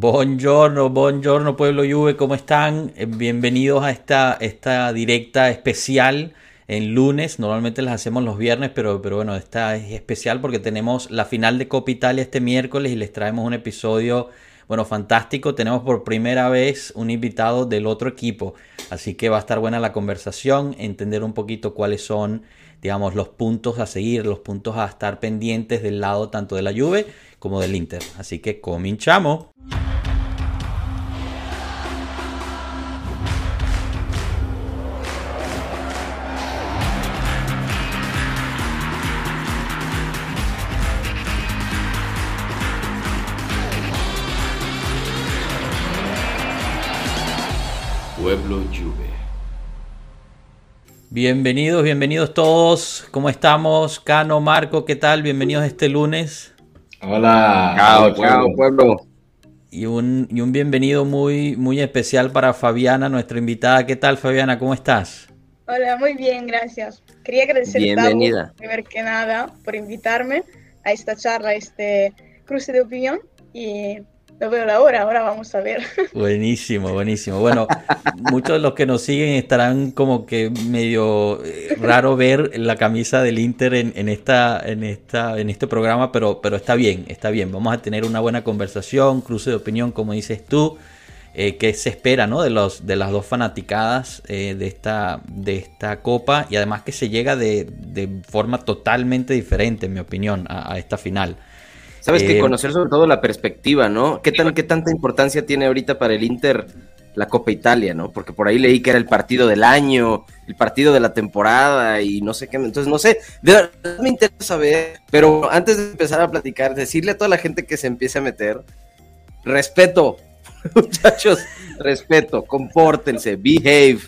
Buongiorno, buongiorno pueblo Juve, ¿cómo están? Eh, bienvenidos a esta, esta directa especial en lunes. Normalmente las hacemos los viernes, pero, pero bueno, esta es especial porque tenemos la final de Copa Italia este miércoles y les traemos un episodio, bueno, fantástico. Tenemos por primera vez un invitado del otro equipo, así que va a estar buena la conversación, entender un poquito cuáles son, digamos, los puntos a seguir, los puntos a estar pendientes del lado tanto de la Juve como del Inter. Así que cominchamos. Pueblo Juve. Bienvenidos, bienvenidos todos. ¿Cómo estamos? Cano, Marco, ¿qué tal? Bienvenidos este lunes. Hola. Chao, chao, pueblo. Y un, y un bienvenido muy, muy especial para Fabiana, nuestra invitada. ¿Qué tal, Fabiana? ¿Cómo estás? Hola, muy bien, gracias. Quería agradecer Bienvenida. primero que nada, por invitarme a esta charla, a este cruce de opinión. Y lo veo la hora, ahora vamos a ver. Buenísimo, buenísimo. Bueno, muchos de los que nos siguen estarán como que medio eh, raro ver la camisa del Inter en, esta, en esta, en este programa, pero, pero está bien, está bien. Vamos a tener una buena conversación, cruce de opinión, como dices tú. Eh, que se espera ¿no? de, los, de las dos fanaticadas eh, de, esta, de esta copa y además que se llega de, forma totalmente diferente, en mi opinión, a esta final. Sabes que Eh, conocer sobre todo la perspectiva, ¿no? ¿Qué, tan, ¿Qué tanta importancia tiene ahorita para el Inter la Copa Italia, ¿no? Porque por ahí leí que era el partido del año, el partido de la temporada y no sé qué. Entonces, no sé, de verdad me interesa saber, pero antes de empezar a platicar, decirle a toda la gente que se empiece a meter, respeto, muchachos, respeto, compórtense, behave,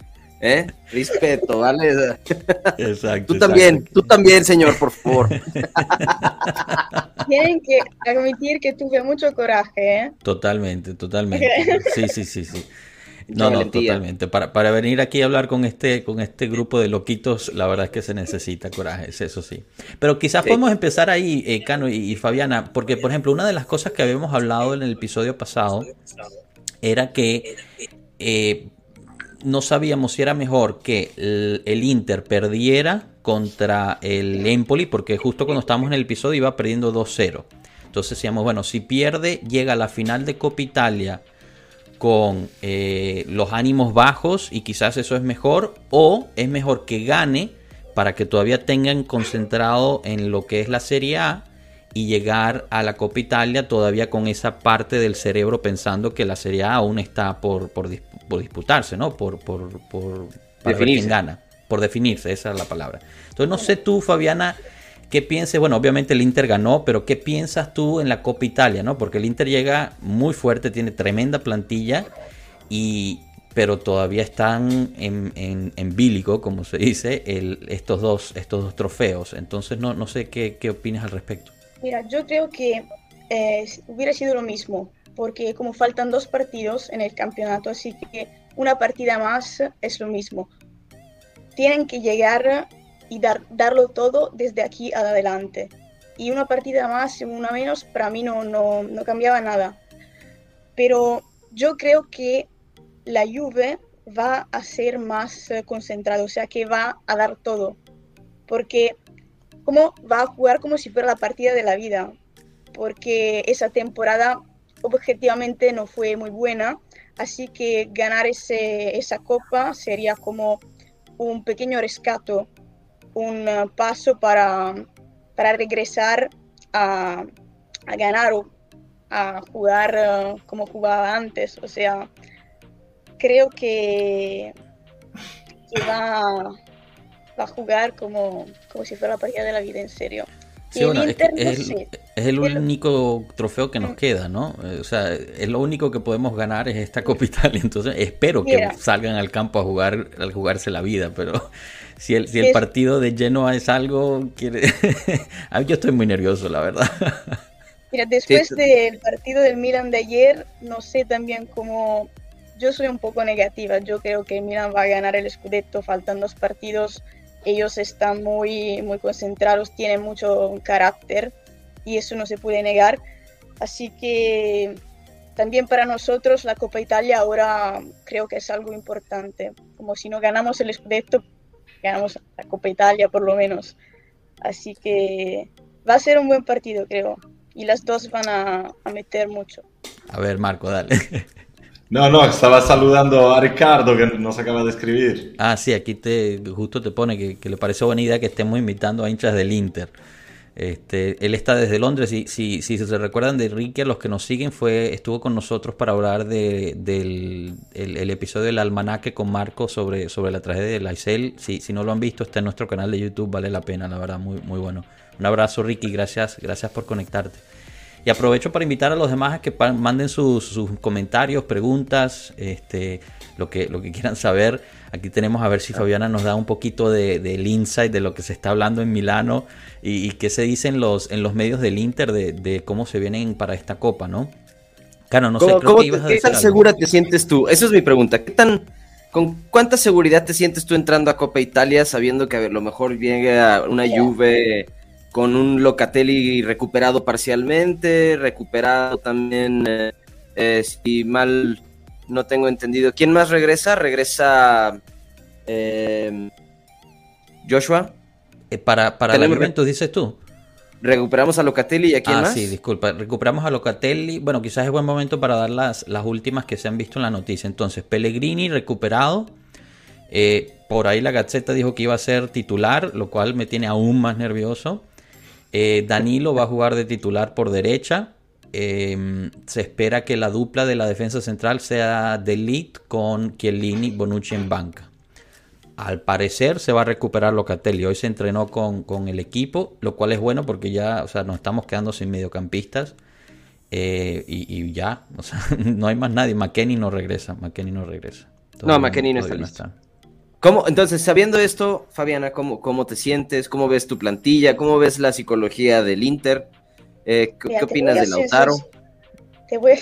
¿eh? Respeto, ¿vale? Exacto. Tú también, exacto. tú también, señor, por favor. Tienen que admitir que tuve mucho coraje, ¿eh? Totalmente, totalmente. Sí, sí, sí, sí. No, no, totalmente. Para, para venir aquí a hablar con este, con este grupo de loquitos, la verdad es que se necesita coraje, es eso sí. Pero quizás Sí. podemos empezar ahí, eh, Cano y, y Fabiana, porque por ejemplo, una de las cosas que habíamos hablado en el episodio pasado era que eh, no sabíamos si era mejor que el, Inter perdiera contra el Empoli, porque justo cuando estábamos en el episodio iba perdiendo 2-0. Entonces decíamos, bueno, si pierde, llega a la final de Copa Italia con eh, los ánimos bajos y quizás eso es mejor, o es mejor que gane para que todavía tengan concentrado en lo que es la Serie A y llegar a la Copa Italia todavía con esa parte del cerebro pensando que la Serie A aún está por, por, por disputarse, ¿no? Por, por, por para Definirse. quién gana, por definirse, esa es la palabra. Entonces no sé tú, Fabiana, ¿Qué pienses? Bueno, obviamente el Inter ganó, pero ¿qué piensas tú en la Copa Italia? ¿no? Porque el Inter llega muy fuerte, tiene tremenda plantilla, y, pero todavía están en, en, en bílico, como se dice, el, estos, dos, estos dos trofeos. Entonces no, no sé qué, qué opinas al respecto. Mira, yo creo que eh, hubiera sido lo mismo, porque como faltan dos partidos en el campeonato, así que una partida más es lo mismo. Tienen que llegar y dar, darlo todo desde aquí adelante. Y una partida más una menos, para mí no, no, no cambiaba nada. Pero yo creo que la Juve va a ser más eh, concentrada, o sea que va a dar todo. Porque como va a jugar como si fuera la partida de la vida, porque esa temporada objetivamente no fue muy buena, así que ganar ese, esa copa sería como un pequeño rescato, un uh, paso para, para regresar a, a, ganar o a jugar uh, como jugaba antes, o sea, creo que, que va, va a jugar como, como si fuera la partida de la vida, en serio. Sí, bueno, es, es, el, es, el, único trofeo que nos queda, ¿no? O sea, es lo único que podemos ganar es esta Copa Italia. Entonces, espero que yeah. salgan al campo a jugar, a jugarse la vida, pero si el, si el partido de Genoa es algo, quiere... yo estoy muy nervioso, la verdad. Mira, después sí. del partido del Milan de ayer, no sé también cómo... Yo soy un poco negativa. Yo creo que el Milan va a ganar el Scudetto. Faltan dos partidos ellos están muy, muy concentrados, tienen mucho carácter y eso no se puede negar. Así que también para nosotros la Copa Italia ahora creo que es algo importante. Como si no ganamos el Scudetto, ganamos la Copa Italia por lo menos. Así que va a ser un buen partido, creo. Y las dos van a, a meter mucho. A ver, Marco, dale. No, no, estaba saludando a Ricardo que nos acaba de escribir. Ah, sí, aquí te justo te pone que, le parece buena idea que estemos invitando a hinchas del Inter. Este, él está desde Londres y si, se recuerdan de Enrique, los que nos siguen, fue estuvo con nosotros para hablar de, del el, episodio del almanaque con Marco sobre, sobre la tragedia de la Isel. Si, si no lo han visto, está en nuestro canal de YouTube, vale la pena, la verdad, muy, muy bueno. Un abrazo, Ricky, gracias, gracias por conectarte. Y aprovecho para invitar a los demás a que manden sus, sus comentarios, preguntas, este, lo, que, lo que quieran saber. Aquí tenemos a ver si Fabiana nos da un poquito de, del insight de lo que se está hablando en Milano y, y qué se dice en los, en los medios del Inter de, de cómo se vienen para esta copa, ¿no? Claro, no sé, ¿Cómo- creo cómo que ibas te- ¿Qué tan algo. segura te sientes tú? Esa es mi pregunta. ¿Qué tan, ¿Con cuánta seguridad te sientes tú entrando a Copa Italia sabiendo que a lo mejor llega una Juve con un Locatelli recuperado parcialmente, recuperado también, eh, eh, si mal no tengo entendido. ¿Quién más regresa? Regresa eh, Joshua. Eh, para para Tenemos- Juventus, dices tú. Recuperamos a Locatelli y a quién ah, más. sí, disculpa. Recuperamos a Locatelli. Bueno, quizás es buen momento para dar las, las últimas que se han visto en la noticia. Entonces, Pellegrini recuperado. Eh, por ahí la Gazzetta dijo que iba a ser titular, lo cual me tiene aún más nervioso. Eh, Danilo va a jugar de titular por derecha. Eh, se espera que la dupla de la defensa central sea Delit con Chiellini, Bonucci en banca. Al parecer se va a recuperar Locatelli. Hoy se entrenó con, con el equipo, lo cual es bueno porque ya, o sea, nos estamos quedando sin mediocampistas. Eh, y, y ya, o sea, no hay más nadie. McKenny no regresa. McKenny no regresa. No, McKennie no está listo. ¿Cómo, entonces, sabiendo esto, Fabiana, ¿cómo, ¿cómo te sientes? ¿Cómo ves tu plantilla? ¿Cómo ves la psicología del Inter? Eh, ¿qué, Mira, qué te opinas de Lautaro? sin- Te voy,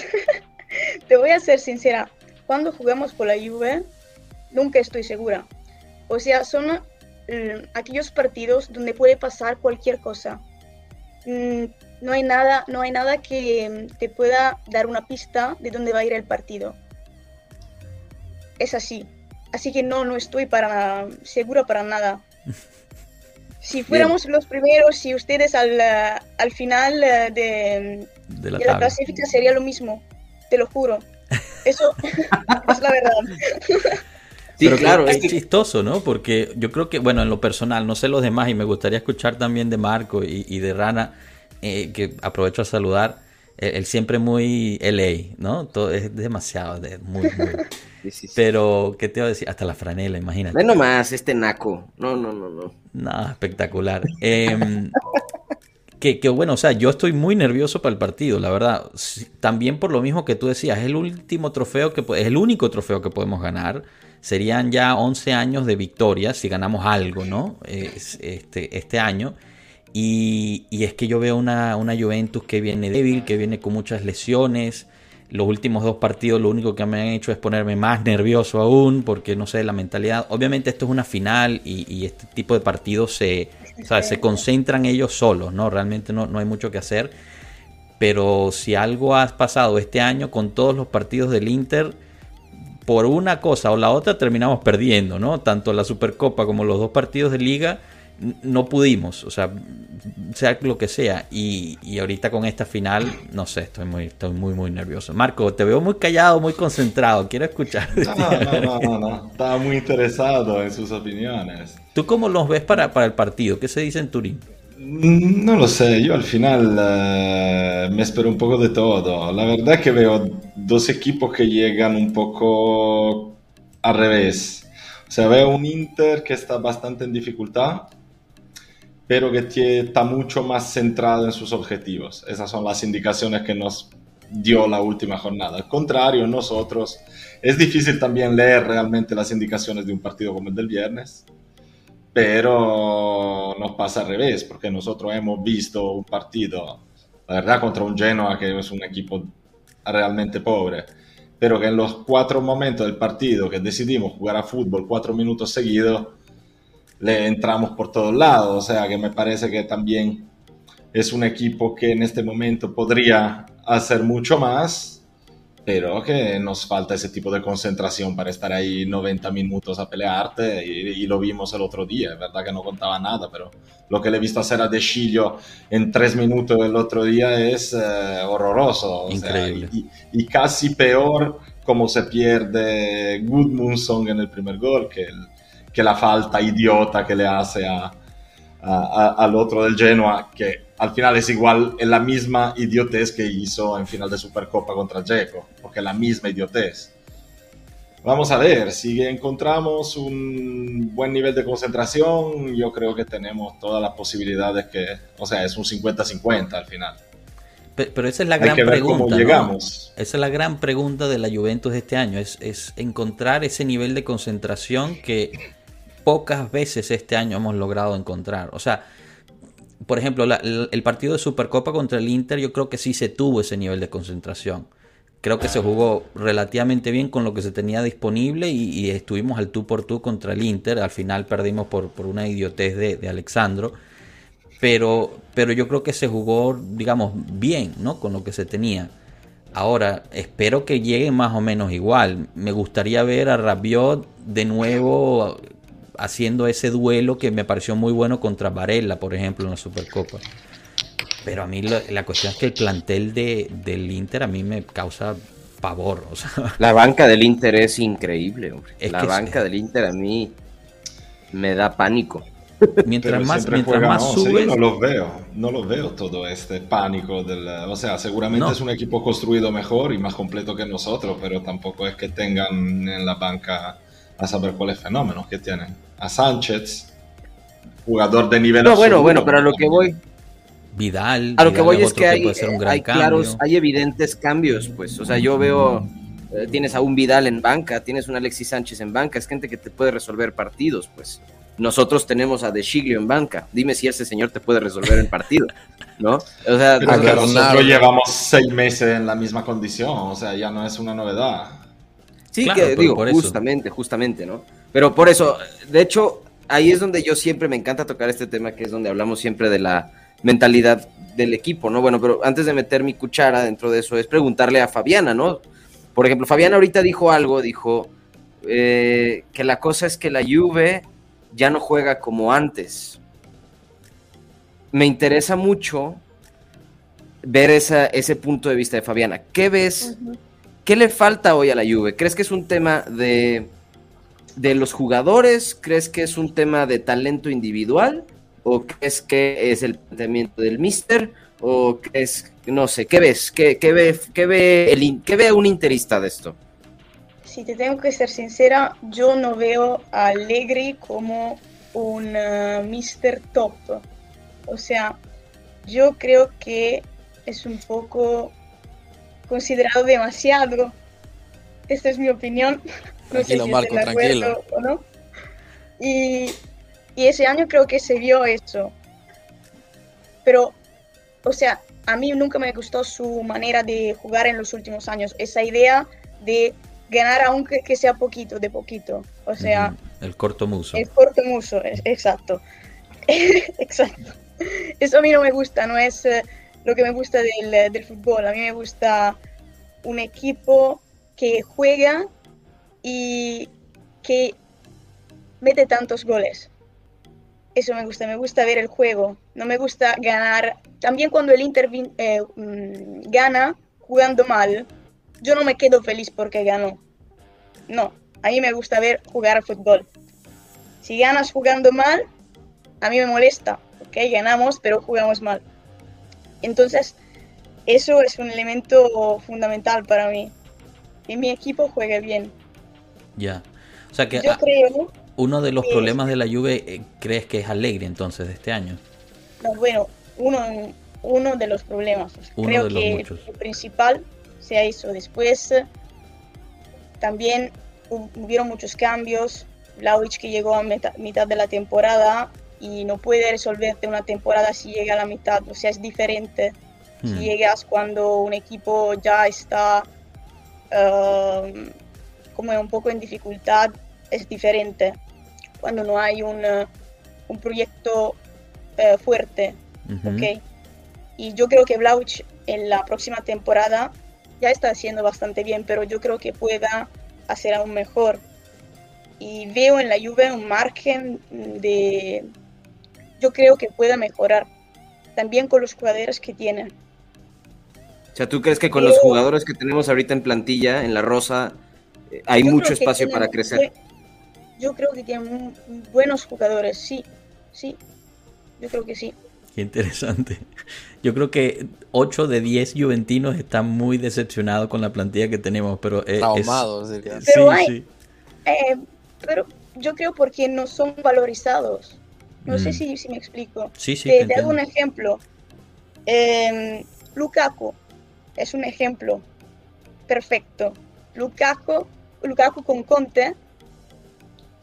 te voy a ser sincera. Cuando jugamos por la Juve, nunca estoy segura. O sea, son mm, aquellos partidos donde puede pasar cualquier cosa. Mm, no hay nada, no hay nada que mm, te pueda dar una pista de dónde va a ir el partido. Es así. Así que no, no estoy para segura para nada. Si fuéramos los primeros, si ustedes al, eh, al final eh, de, De la de la tabla. clasificación sería lo mismo, te lo juro. Eso es la verdad. Sí, Pero claro, es es que- chistoso, ¿no? Porque yo creo que, bueno, en lo personal, no sé los demás, y me gustaría escuchar también de Marco y, y de Rana, eh, que aprovecho a saludar. Eh, Él siempre muy LA, ¿no? Todo es demasiado, de- muy, muy. sí, sí, sí. Pero, ¿qué te iba a decir? Hasta la franela, imagínate. Ve nomás, este naco. No, no, no, no. No, espectacular. Em, que, que bueno, o sea, yo estoy muy nervioso para el partido, la verdad. También por lo mismo que tú decías, es el último trofeo que es el único trofeo que podemos ganar. Serían ya 11 años de victorias si ganamos algo, ¿no? Es- este, este año. Y, es que yo veo una, una Juventus que viene débil, que viene con muchas lesiones. Los últimos dos partidos lo único que me han hecho es ponerme más nervioso aún, porque no sé, la mentalidad. Obviamente esto es una final y, este tipo de partidos se, o se concentran ellos solos, ¿no? Realmente no, no hay mucho que hacer. Pero si algo ha pasado este año con todos los partidos del Inter, por una cosa o la otra terminamos perdiendo, ¿no? Tanto la Supercopa como los dos partidos de liga no pudimos, o sea, sea lo que sea. Y, y ahorita con esta final, no sé, estoy muy, estoy muy, muy nervioso. Marco, te veo muy callado, muy concentrado, quiero escuchar. no, no, no, no. Estaba muy interesado en sus opiniones. ¿Tú cómo los ves para, para el partido? ¿Qué se dice en Turín? Mm, No lo sé, yo al final eh, me espero un poco de todo. La verdad es que veo dos equipos que llegan un poco al revés. O sea, veo un Inter que está bastante en dificultad, pero que está mucho más centrado en sus objetivos. Esas son las indicaciones que nos dio la última jornada. Al contrario, nosotros es difícil también leer realmente las indicaciones de un partido como el del viernes pero nos pasa al revés, porque nosotros hemos visto un partido, la verdad, contra un Genoa que es un equipo realmente pobre, pero que en los cuatro momentos del partido que decidimos jugar a fútbol cuatro minutos seguidos, le entramos por todos lados, o sea que me parece que también es un equipo que en este momento podría hacer mucho más pero que nos falta ese tipo de concentración para estar ahí 90 minutos a pelearte y, lo vimos el otro día, es verdad que no contaba nada, pero lo que le he visto hacer a De Chillo en tres minutos el otro día es eh, horroroso. Increíble. y, casi peor como se pierde Goodmunson en el primer gol que, que la falta idiota que le hace a, al otro del Genoa, que al final es igual, en la misma idiotez que hizo en final de Supercopa contra Dzeko, porque es la misma idiotez. Vamos a ver, si encontramos un buen nivel de concentración, yo creo que tenemos todas las posibilidades que, o sea, es un 50-50 al final. Pero, esa es la gran pregunta. Llegamos. Esa es la gran pregunta de la Juventus de este año, es, es encontrar ese nivel de concentración que pocas veces este año hemos logrado encontrar. O sea, por ejemplo, el partido de Supercopa contra el Inter, yo creo que sí se tuvo ese nivel de concentración. Creo que se jugó relativamente bien con lo que se tenía disponible y, estuvimos al tú por tú contra el Inter. Al final perdimos por, por una idiotez de, de, Alexandro. Pero, pero yo creo que se jugó, digamos, bien, ¿no? Con lo que se tenía. Ahora, espero que llegue más o menos igual. Me gustaría ver a Rabiot de nuevo haciendo ese duelo que me pareció muy bueno contra Varela, por ejemplo, en la Supercopa. Pero a mí la, cuestión es que el plantel de, del Inter a mí me causa pavor. O sea. La banca del Inter es increíble, hombre. la banca del Inter a mí me da pánico. Mientras más, mientras más subes... no los veo, no los veo todo este pánico. Del, o sea, seguramente es un equipo construido mejor y más completo que nosotros, pero tampoco es que tengan en la banca a saber cuáles fenómenos que tienen. A Sánchez, jugador de nivel. No, bueno, bueno, pero a lo que voy. Vidal. A lo que voy es que hay, hay claros, hay evidentes cambios, pues. O sea, yo veo. Eh, tienes a un Vidal en banca, tienes un Alexis Sánchez en banca, es gente que te puede resolver partidos, pues. Nosotros tenemos a De Chiglio en banca. Dime si ese señor te puede resolver el partido, ¿no? O sea, nosotros llevamos seis meses en la misma condición, o sea, ya no es una novedad. Sí, que digo, justamente, justamente, ¿no? Pero por eso, de hecho, ahí es donde yo siempre me encanta tocar este tema, que es donde hablamos siempre de la mentalidad del equipo, ¿no? Bueno, pero antes de meter mi cuchara dentro de eso, es preguntarle a Fabiana, ¿no? Por ejemplo, Fabiana ahorita dijo algo, dijo eh, que la cosa es que la Juve ya no juega como antes. Me interesa mucho ver esa, ese punto de vista de Fabiana. ¿Qué ves? ¿Qué le falta hoy a la Juve? ¿Crees que es un tema de, de los jugadores? ¿Crees que es un tema de talento individual? ¿O crees que es el planteamiento del mister? ¿O es, no sé, qué ves? ¿Qué, ve, qué ve, el, qué ve un interista de esto? Si te tengo que ser sincera, yo no veo a Allegri como un uh, mister top. O sea, yo creo que es un poco considerado demasiado. Esta es mi opinión. No sé si Marco, acuerdo o no. Y, y ese año creo que se vio eso. Pero, o sea, a mí nunca me gustó su manera de jugar en los últimos años. Esa idea de ganar aunque que sea poquito, de poquito. O sea... El corto muso. El corto muso, exacto. exacto. Eso a mí no me gusta, no es eh, lo que me gusta del, del fútbol. A mí me gusta un equipo que juega y que mete tantos goles. Eso me gusta, me gusta ver el juego, no me gusta ganar. También cuando el Inter eh, mm, gana jugando mal, yo no me quedo feliz porque ganó. No, a mí me gusta ver jugar fútbol. Si ganas jugando mal, a mí me molesta, ok, ganamos, pero jugamos mal. Entonces, eso es un elemento fundamental para mí. Que mi equipo juegue bien. Ya. O sea que Yo creo uno de los problemas de la Juve eh, crees que es alegre entonces de este año. No, bueno, uno, uno de los problemas. creo que el principal sea eso. Después también hubieron muchos cambios. Vlaovic que llegó a mitad de la temporada y no puede resolverte una temporada si llega a la mitad, o sea, es diferente. Si hmm. llegas cuando un equipo ya está um, como un poco en dificultad, es diferente. Cuando no hay un, uh, un proyecto uh, fuerte, Y yo creo que Blauch en la próxima temporada ya está haciendo bastante bien, pero yo creo que pueda hacer aún mejor. Y veo en la Juve un margen de, yo creo que pueda mejorar, también con los jugadores que tiene. O sea, ¿tú crees que con los jugadores que tenemos ahorita en plantilla, en la Rosa, eh, hay mucho espacio para crecer? Yo creo que tienen buenos jugadores, sí, sí, yo creo que sí. Qué interesante. Yo creo que 8 de 10 juventinos están muy decepcionados con la plantilla que tenemos, pero eh, Traumados, Pero, sí, eh, pero yo creo porque no son valorizados. No sé mm. si, si, me explico. Sí, sí, te, te, un ejemplo. Eh, Lukaku es un ejemplo perfecto. Lukaku, Lukaku con Conte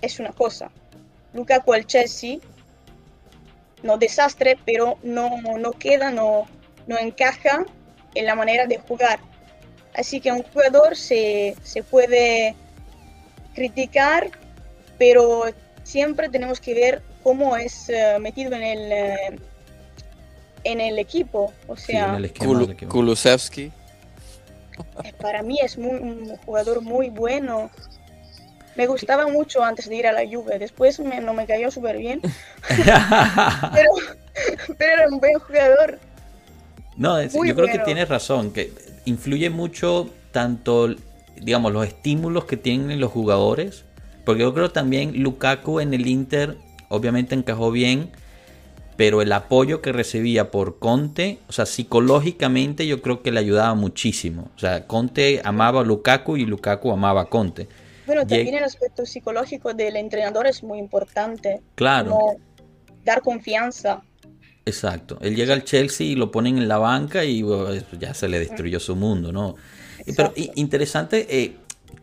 es una cosa. Lukaku al Chelsea no desastre, pero no, no queda, no, no encaja en la manera de jugar. Así que un jugador se, se puede criticar, pero siempre tenemos que ver cómo es eh, metido en el, eh, en el equipo. O sea, Kulusevski. Eh, para mí es un jugador muy bueno. Me gustaba mucho antes de ir a la Juve, después no me cayó súper bien. pero, era un buen jugador. No, yo creo que tienes razón, que influye mucho tanto, digamos, los estímulos que tienen los jugadores, porque yo creo también Lukaku en el Inter obviamente encajó bien, pero el apoyo que recibía por Conte, o sea, psicológicamente yo creo que le ayudaba muchísimo. O sea, Conte amaba a Lukaku y Lukaku amaba a Conte. Bueno, también el aspecto psicológico del entrenador es muy importante. Claro. dar confianza. Exacto. Él llega al Chelsea y lo ponen en la banca y ya se le destruyó su mundo, ¿no? Pero interesante, eh,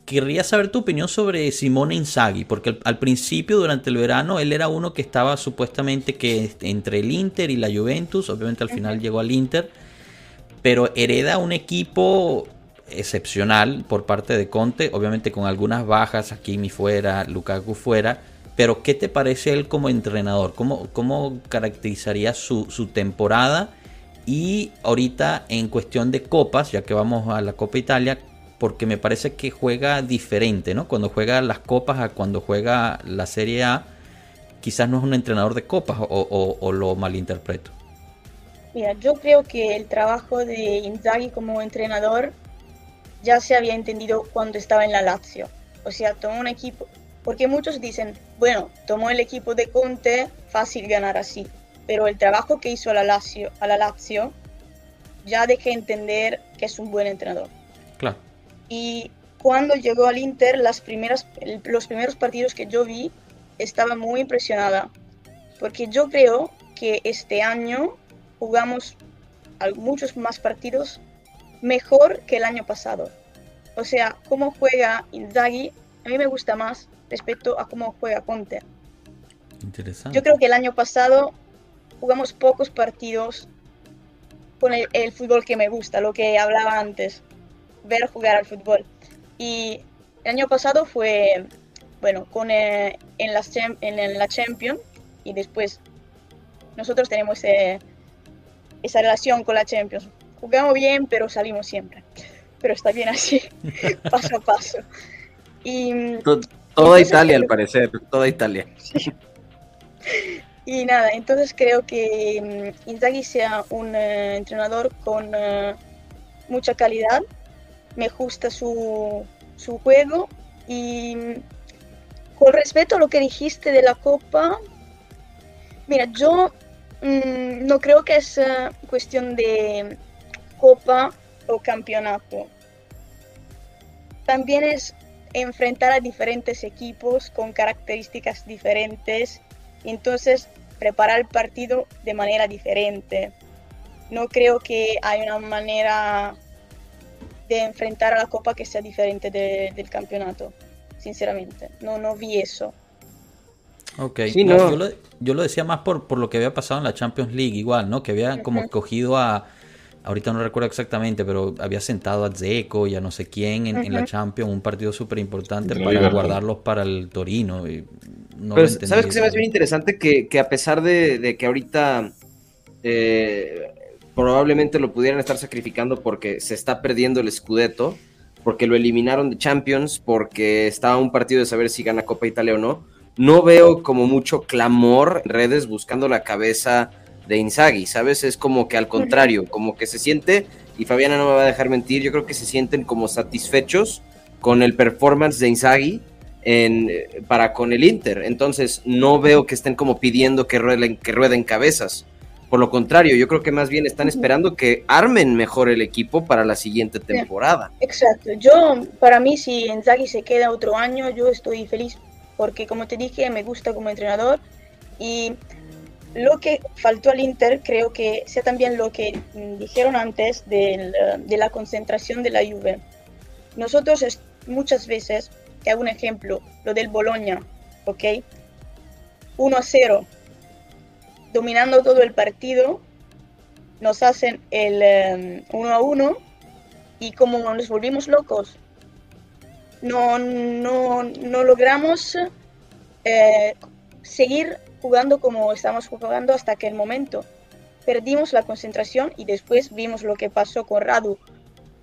querría saber tu opinión sobre Simone Inzaghi, porque al, principio, durante el verano, él era uno que estaba supuestamente que entre el Inter y la Juventus, obviamente al final llegó al Inter, pero hereda un equipo excepcional por parte de Conte, obviamente con algunas bajas, Hakimi fuera, Lukaku fuera, pero ¿qué te parece él como entrenador? ¿Cómo, cómo caracterizaría su, su, temporada? Y ahorita en cuestión de copas, ya que vamos a la Copa Italia, porque me parece que juega diferente, ¿no? Cuando juega las copas a cuando juega la Serie A, quizás no es un entrenador de copas o, o, o lo malinterpreto. Mira, yo creo que el trabajo de Inzaghi como entrenador ya se había entendido cuando estaba en la Lazio. O sea, tomó un equipo, porque muchos dicen, bueno, tomó el equipo de Conte, fácil ganar así. Pero el trabajo que hizo a la Lazio, a la Lazio ya dejé entender que es un buen entrenador. Claro. Y cuando llegó al Inter, las primeras, los primeros partidos que yo vi, estaba muy impresionada. Porque yo creo que este año jugamos muchos más partidos mejor que el año pasado. O sea, cómo juega Inzaghi, a mí me gusta más respecto a cómo juega Conte. Interesante. Yo creo que el año pasado jugamos pocos partidos con el, fútbol que me gusta, lo que hablaba antes, ver jugar al fútbol. Y el año pasado fue, bueno, con, eh, en, las, en la Champions y después nosotros tenemos eh, esa relación con la Champions jugamos bien, pero salimos siempre. Pero está bien así, paso a paso. Y, toda Italia, al parecer, toda Italia. Y nada, entonces creo que mm, Inzaghi sea un eh, entrenador con eh, mucha calidad, me gusta su, su juego y con respecto a lo que dijiste de la Copa, mira, yo mm, no creo que es cuestión de copa o campeonato. También es enfrentar a diferentes equipos con características diferentes, entonces preparar el partido de manera diferente. No creo que hay una manera de enfrentar a la Copa que sea diferente del campeonato, sinceramente. No, no vi eso. Ok, yo, lo, decía más por, por lo que había pasado en la Champions League, igual, ¿no? Que había como cogido a, ahorita no recuerdo exactamente, pero había sentado a Zeco y a no sé quién en, la Champions, un partido súper importante para guardarlos para el Torino. Y pero sabes que se me hace bien interesante que, a pesar de, que ahorita eh, probablemente lo pudieran estar sacrificando porque se está perdiendo el Scudetto, porque lo eliminaron de Champions, porque estaba un partido de saber si gana Copa Italia o no. No veo como mucho clamor en redes buscando la cabeza de Inzaghi, ¿sabes? Es como que al contrario, como que se siente, y Fabiana no me va a dejar mentir, yo creo que se sienten como satisfechos con el performance de Inzaghi en, para con el Inter. Entonces, no veo que estén como pidiendo que rueden, que rueden cabezas. Por lo contrario, yo creo que más bien están esperando que armen mejor el equipo para la siguiente temporada. Exacto. Yo, para mí, si Inzaghi se queda otro año, yo estoy feliz porque, como te dije, me gusta como entrenador y lo que faltó al Inter creo que sea también lo que dijeron antes de la concentración de la Juve. Nosotros muchas veces, te hago un ejemplo, lo del Boloña, ¿ok? 1 a 0, dominando todo el partido, nos hacen el 1 a 1 y como nos volvimos locos, no, no, no logramos eh, seguir jugando como estamos jugando hasta aquel momento. Perdimos la concentración y después vimos lo que pasó con Radu.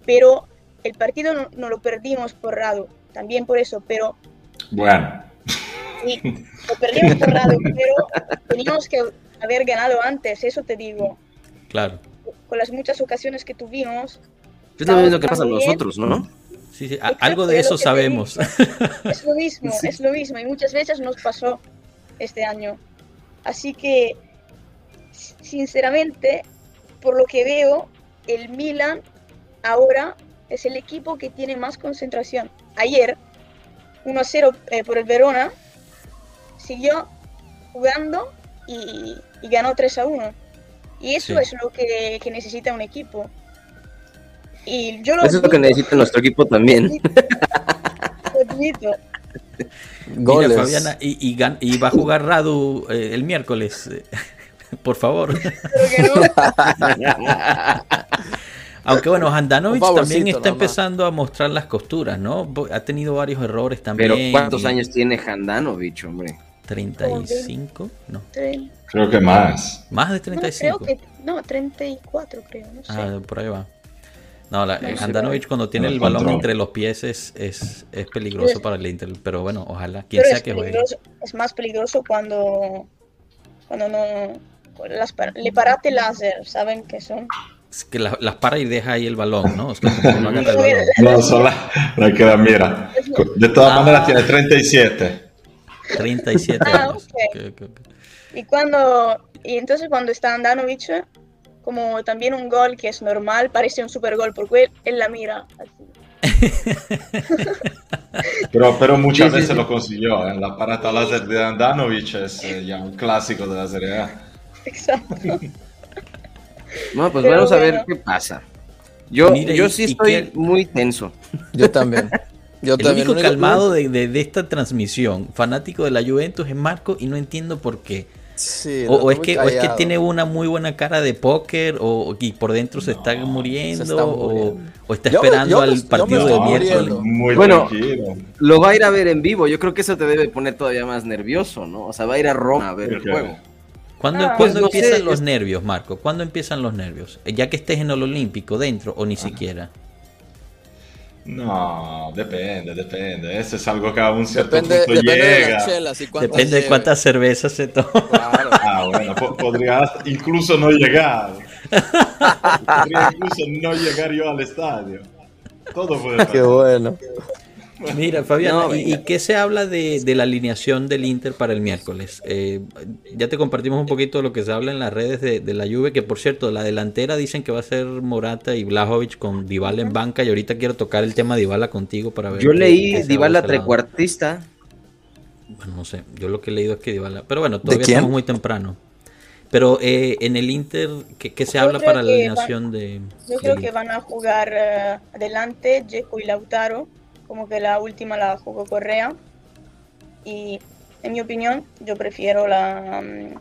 Pero el partido no, lo perdimos por Radu, también por eso, pero... Bueno. Sí, lo perdimos por Radu, pero teníamos que haber ganado antes, eso te digo. Claro. Con las muchas ocasiones que tuvimos... Es lo mismo que pasa a nosotros, ¿no? Sí, sí, algo de eso sabemos. Es lo mismo, es lo mismo, y muchas veces nos pasó este año. Así que, sinceramente, por lo que veo, el Milan ahora es el equipo que tiene más concentración. Ayer, 1-0 eh, por el Verona, siguió jugando y, ganó 3-1. Y eso es lo que, necesita un equipo. Y yo lo eso es lo que necesita nuestro equipo también. Mira, Fabiana, y, y, va a jugar Radu eh, el miércoles. Por favor. Aunque bueno, Handanovic también está empezando a mostrar las costuras, ¿no? Ha tenido varios errores también. Pero ¿cuántos años tiene Handanovic, hombre? 35, no. Creo que más. Más de 35. No, creo que, no 34 creo, no sé. Ah, por ahí va. No, la, Handanovic cuando tiene el balón entre los pies es, es, es peligroso para el Inter, pero bueno, ojalá, quien sea que juegue. Es más peligroso cuando, cuando no... Las, le parate láser, ¿saben qué son? Es que las para y deja ahí el balón, ¿no? Es que no, no solo la queda mira. De todas ah. maneras tiene 37. 37 ah, años. Y cuando y entonces cuando está Andanovic como también un gol que es normal, parece un super gol porque él, la mira así. pero, pero muchas veces lo consiguió. ¿eh? La parata láser de Andanovic es eh, ya un clásico de la Serie A. Exacto. bueno, pues vamos a ver qué pasa. Yo, yo sí estoy muy tenso. Yo también. Yo el único calmado de, de, esta transmisión, fanático de la Juventus, es Marco y no entiendo por qué o, es que, es que tiene una muy buena cara de póker o y por dentro se está muriendo o, está esperando al partido de miércoles. bueno, lo va a ir a ver en vivo. Yo creo que eso te debe poner todavía más nervioso, ¿no? O sea, va a ir a Roma a ver el juego. ¿Cuándo, ah, pues empiezan los nervios, Marco? ¿Cuándo empiezan los nervios? Ya que estés en el Olímpico, dentro o ni siquiera. No, depende, depende. Eso es algo que a un cierto depende, punto llega. De depende de cuántas cervezas se toma. Ah, bueno, podría incluso no llegar. podría incluso no llegar yo al estadio. Todo puede pasar. Qué bueno. Mira, Fabián, ¿y, qué se habla de, la alineación del Inter para el miércoles? Eh, ya te compartimos un poquito lo que se habla en las redes de, la Juve, que por cierto, la delantera dicen que va a ser Morata y Blajovic con Dybala en banca, y ahorita quiero tocar el tema de Dybala contigo para ver. Yo leí Dybala trecuartista. Bueno, no sé, yo lo que he leído es que Dybala... Pero bueno, todavía estamos muy temprano. Pero eh, en el Inter, ¿qué, se habla para la alineación de...? Yo creo que van a jugar eh, adelante Jeco y Lautaro como que la última la jugó Correa. Y en mi opinión, yo prefiero la mm,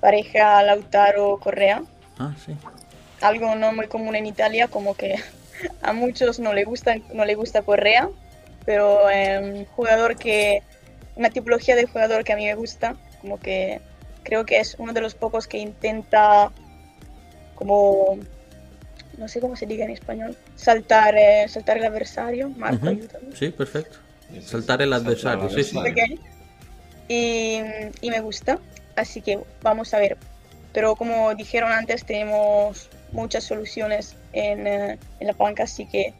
pareja Lautaro-Correa. Ah, sí. Algo no muy común en Italia, como que a muchos no le gusta, no le gusta Correa, pero eh, jugador que, una tipología de jugador que a mí me gusta, como que creo que es uno de los pocos que intenta como, no sé cómo se diga en español, saltar, eh, saltar el adversario. Marco, ayúdame. Sí, perfecto. Saltar el adversario, sí, sí. Y, y me gusta, así que vamos a ver. Pero como dijeron antes, tenemos muchas soluciones en, eh, en la banca, así que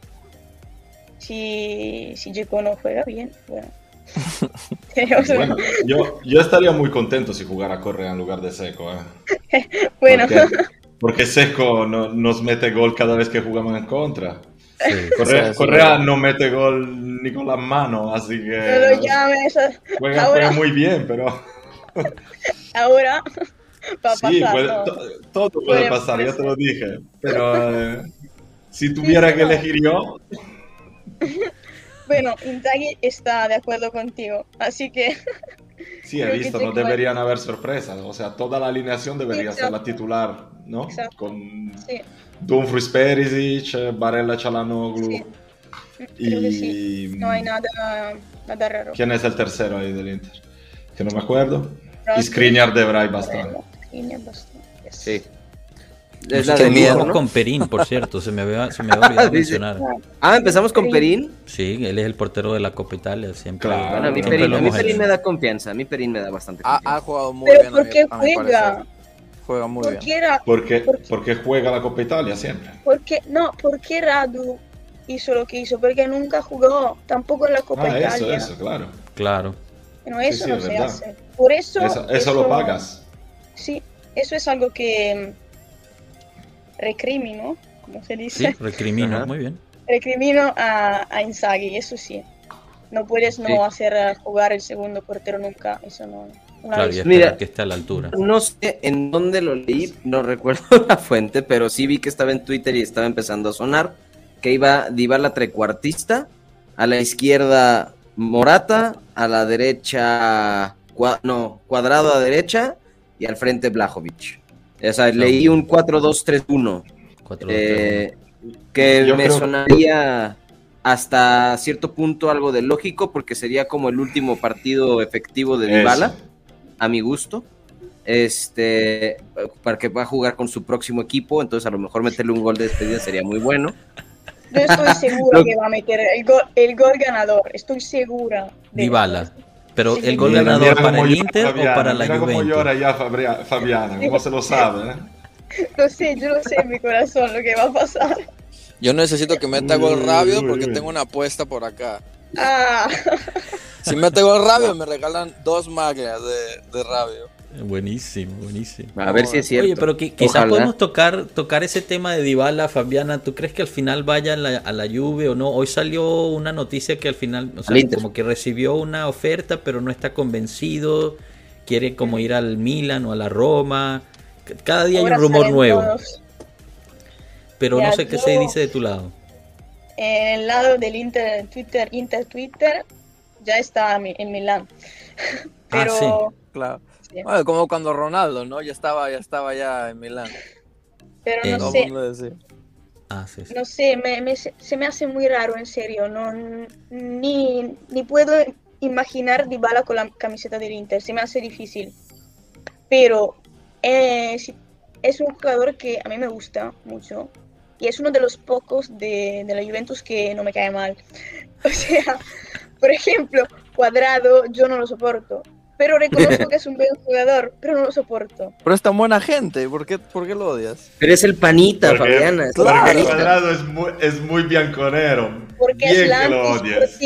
si, si Dzeko no juega bien, bueno. yo, yo estaría muy contento si jugara Correa en lugar de Seco. ¿eh? bueno, Porque, porque Seco no- nos mete gol cada vez que jugamos en contra. Sí. Correa, Sí, sí. Correa no mete gol ni con las manos, así que llames, juega, ahora. juega muy bien, pero ahora va a sí, pasar puede- todo. to- todo puede Puede pasar, ya pasar. te lo dije. Pero eh, si tuviera sí, que no. elegir yo, Bueno, Inzaghi está de acuerdo contigo, así que sí, he visto, no cuento. deberían haber sorpresas. O sea, toda la alineación debería ser la Exacto. titular, ¿no? Exacto. Con sí, Dumfries Perisic, Barella Chalanoglu. Sí. creo que sí. Y No hay nada, nada raro. ¿Quién es el tercero ahí del Inter? Que no me acuerdo. Y Rossi, Skriniar de Bray bastante. Skriniar bastante, yes. Sí. Es la qué de empezamos ¿no? con Perín, por cierto, se me había, se me había olvidado mencionar. Ah, empezamos con Perín. Sí, él es el portero de la Copa Italia, siempre. Claro. Bueno, a mí siempre Perín, a mí Perín me da confianza. A mí Perín me da bastante Ha, confianza. ha jugado muy Pero bien. ¿por qué juega? Juega muy ¿Por bien. qué, Ra- Porque, ¿Por qué? porque juega la Copa Italia siempre. por qué- no, ¿por qué Radu hizo lo que hizo? Porque nunca jugó, tampoco en la Copa Ah, eso, Italia. eso, claro. Claro. No, eso sí, no es se verdad. hace. Por eso, Eso, eso lo pagas. Sí, eso es algo que recrimino, como se Sí, dice, recrimino, Ajá. muy bien. recrimino a, a Inzaghi, eso sí. No puedes no Sí. hacer jugar el segundo portero nunca, eso no. una Claro, y Mira. que esté a la altura. No sé en dónde lo leí, no recuerdo la fuente, pero sí vi que estaba en Twitter y estaba empezando a sonar que iba Dybala trecuartista, a la izquierda Morata, a la derecha cua- no, cuadrado a derecha y al frente Blajovic. O sea, leí un 4-2-3-1 Cuatro, dos, eh, que Yo me creo- sonaría hasta cierto punto algo de lógico porque sería como el último partido efectivo de Dybala a mi gusto. Este, para que va a jugar con su próximo equipo, entonces a lo mejor meterle un gol de despedida sería muy bueno. Yo estoy segura que va a meter el gol, el gol ganador, estoy segura. de Dybala. eso. Pero Sí, el gol Mira, ganador mira para cómo el Inter o para la Mira cómo Juventus. llora ya Fabiana, cómo se lo sabe. ¿eh? Lo sé, yo lo sé en mi corazón lo que va a pasar. Yo necesito que meta gol rápido porque tengo una apuesta por acá. Ah, Si mete gol rápido, me regalan dos magnas de, de rabio. Buenísimo, buenísimo. A ver si es cierto. Oye, pero qui- quizás Ojalá. podemos tocar, tocar ese tema de Dybala, Fabiana. ¿Tú crees que al final vaya a la, a la Juve o no? Hoy salió una noticia que al final, o sea, como que recibió una oferta, pero no está convencido. Quiere como ir al Milan o a la Roma. Cada día hay un rumor nuevo, todos. pero no sé qué yo- se dice de tu lado. En el lado del Inter, Twitter, Inter, Twitter, ya está en Milán. Ah, Pero, Claro. Sí, Bueno, como cuando Ronaldo, ¿no? Ya estaba, ya estaba ya en Milán. pero Eh, no sé, el mundo decía. Ah, sí, sí. no sé, me, me- se me hace muy raro, en serio. No, ni, ni puedo imaginar Dybala con la camiseta del Inter, se me hace difícil. Pero eh, es un jugador que a mí me gusta mucho y es uno de los pocos de, de la Juventus que no me cae mal. O sea, por ejemplo, Cuadrado yo no lo soporto, pero reconozco que es un buen jugador, pero no lo soporto. Pero es tan buena gente, ¿por qué, por qué lo odias? Pero es el panita, Porque- Fabiana. es el Porque Claro. el panita. cuadrado es muy, es muy bianconero. Porque Bien es la que lo odies.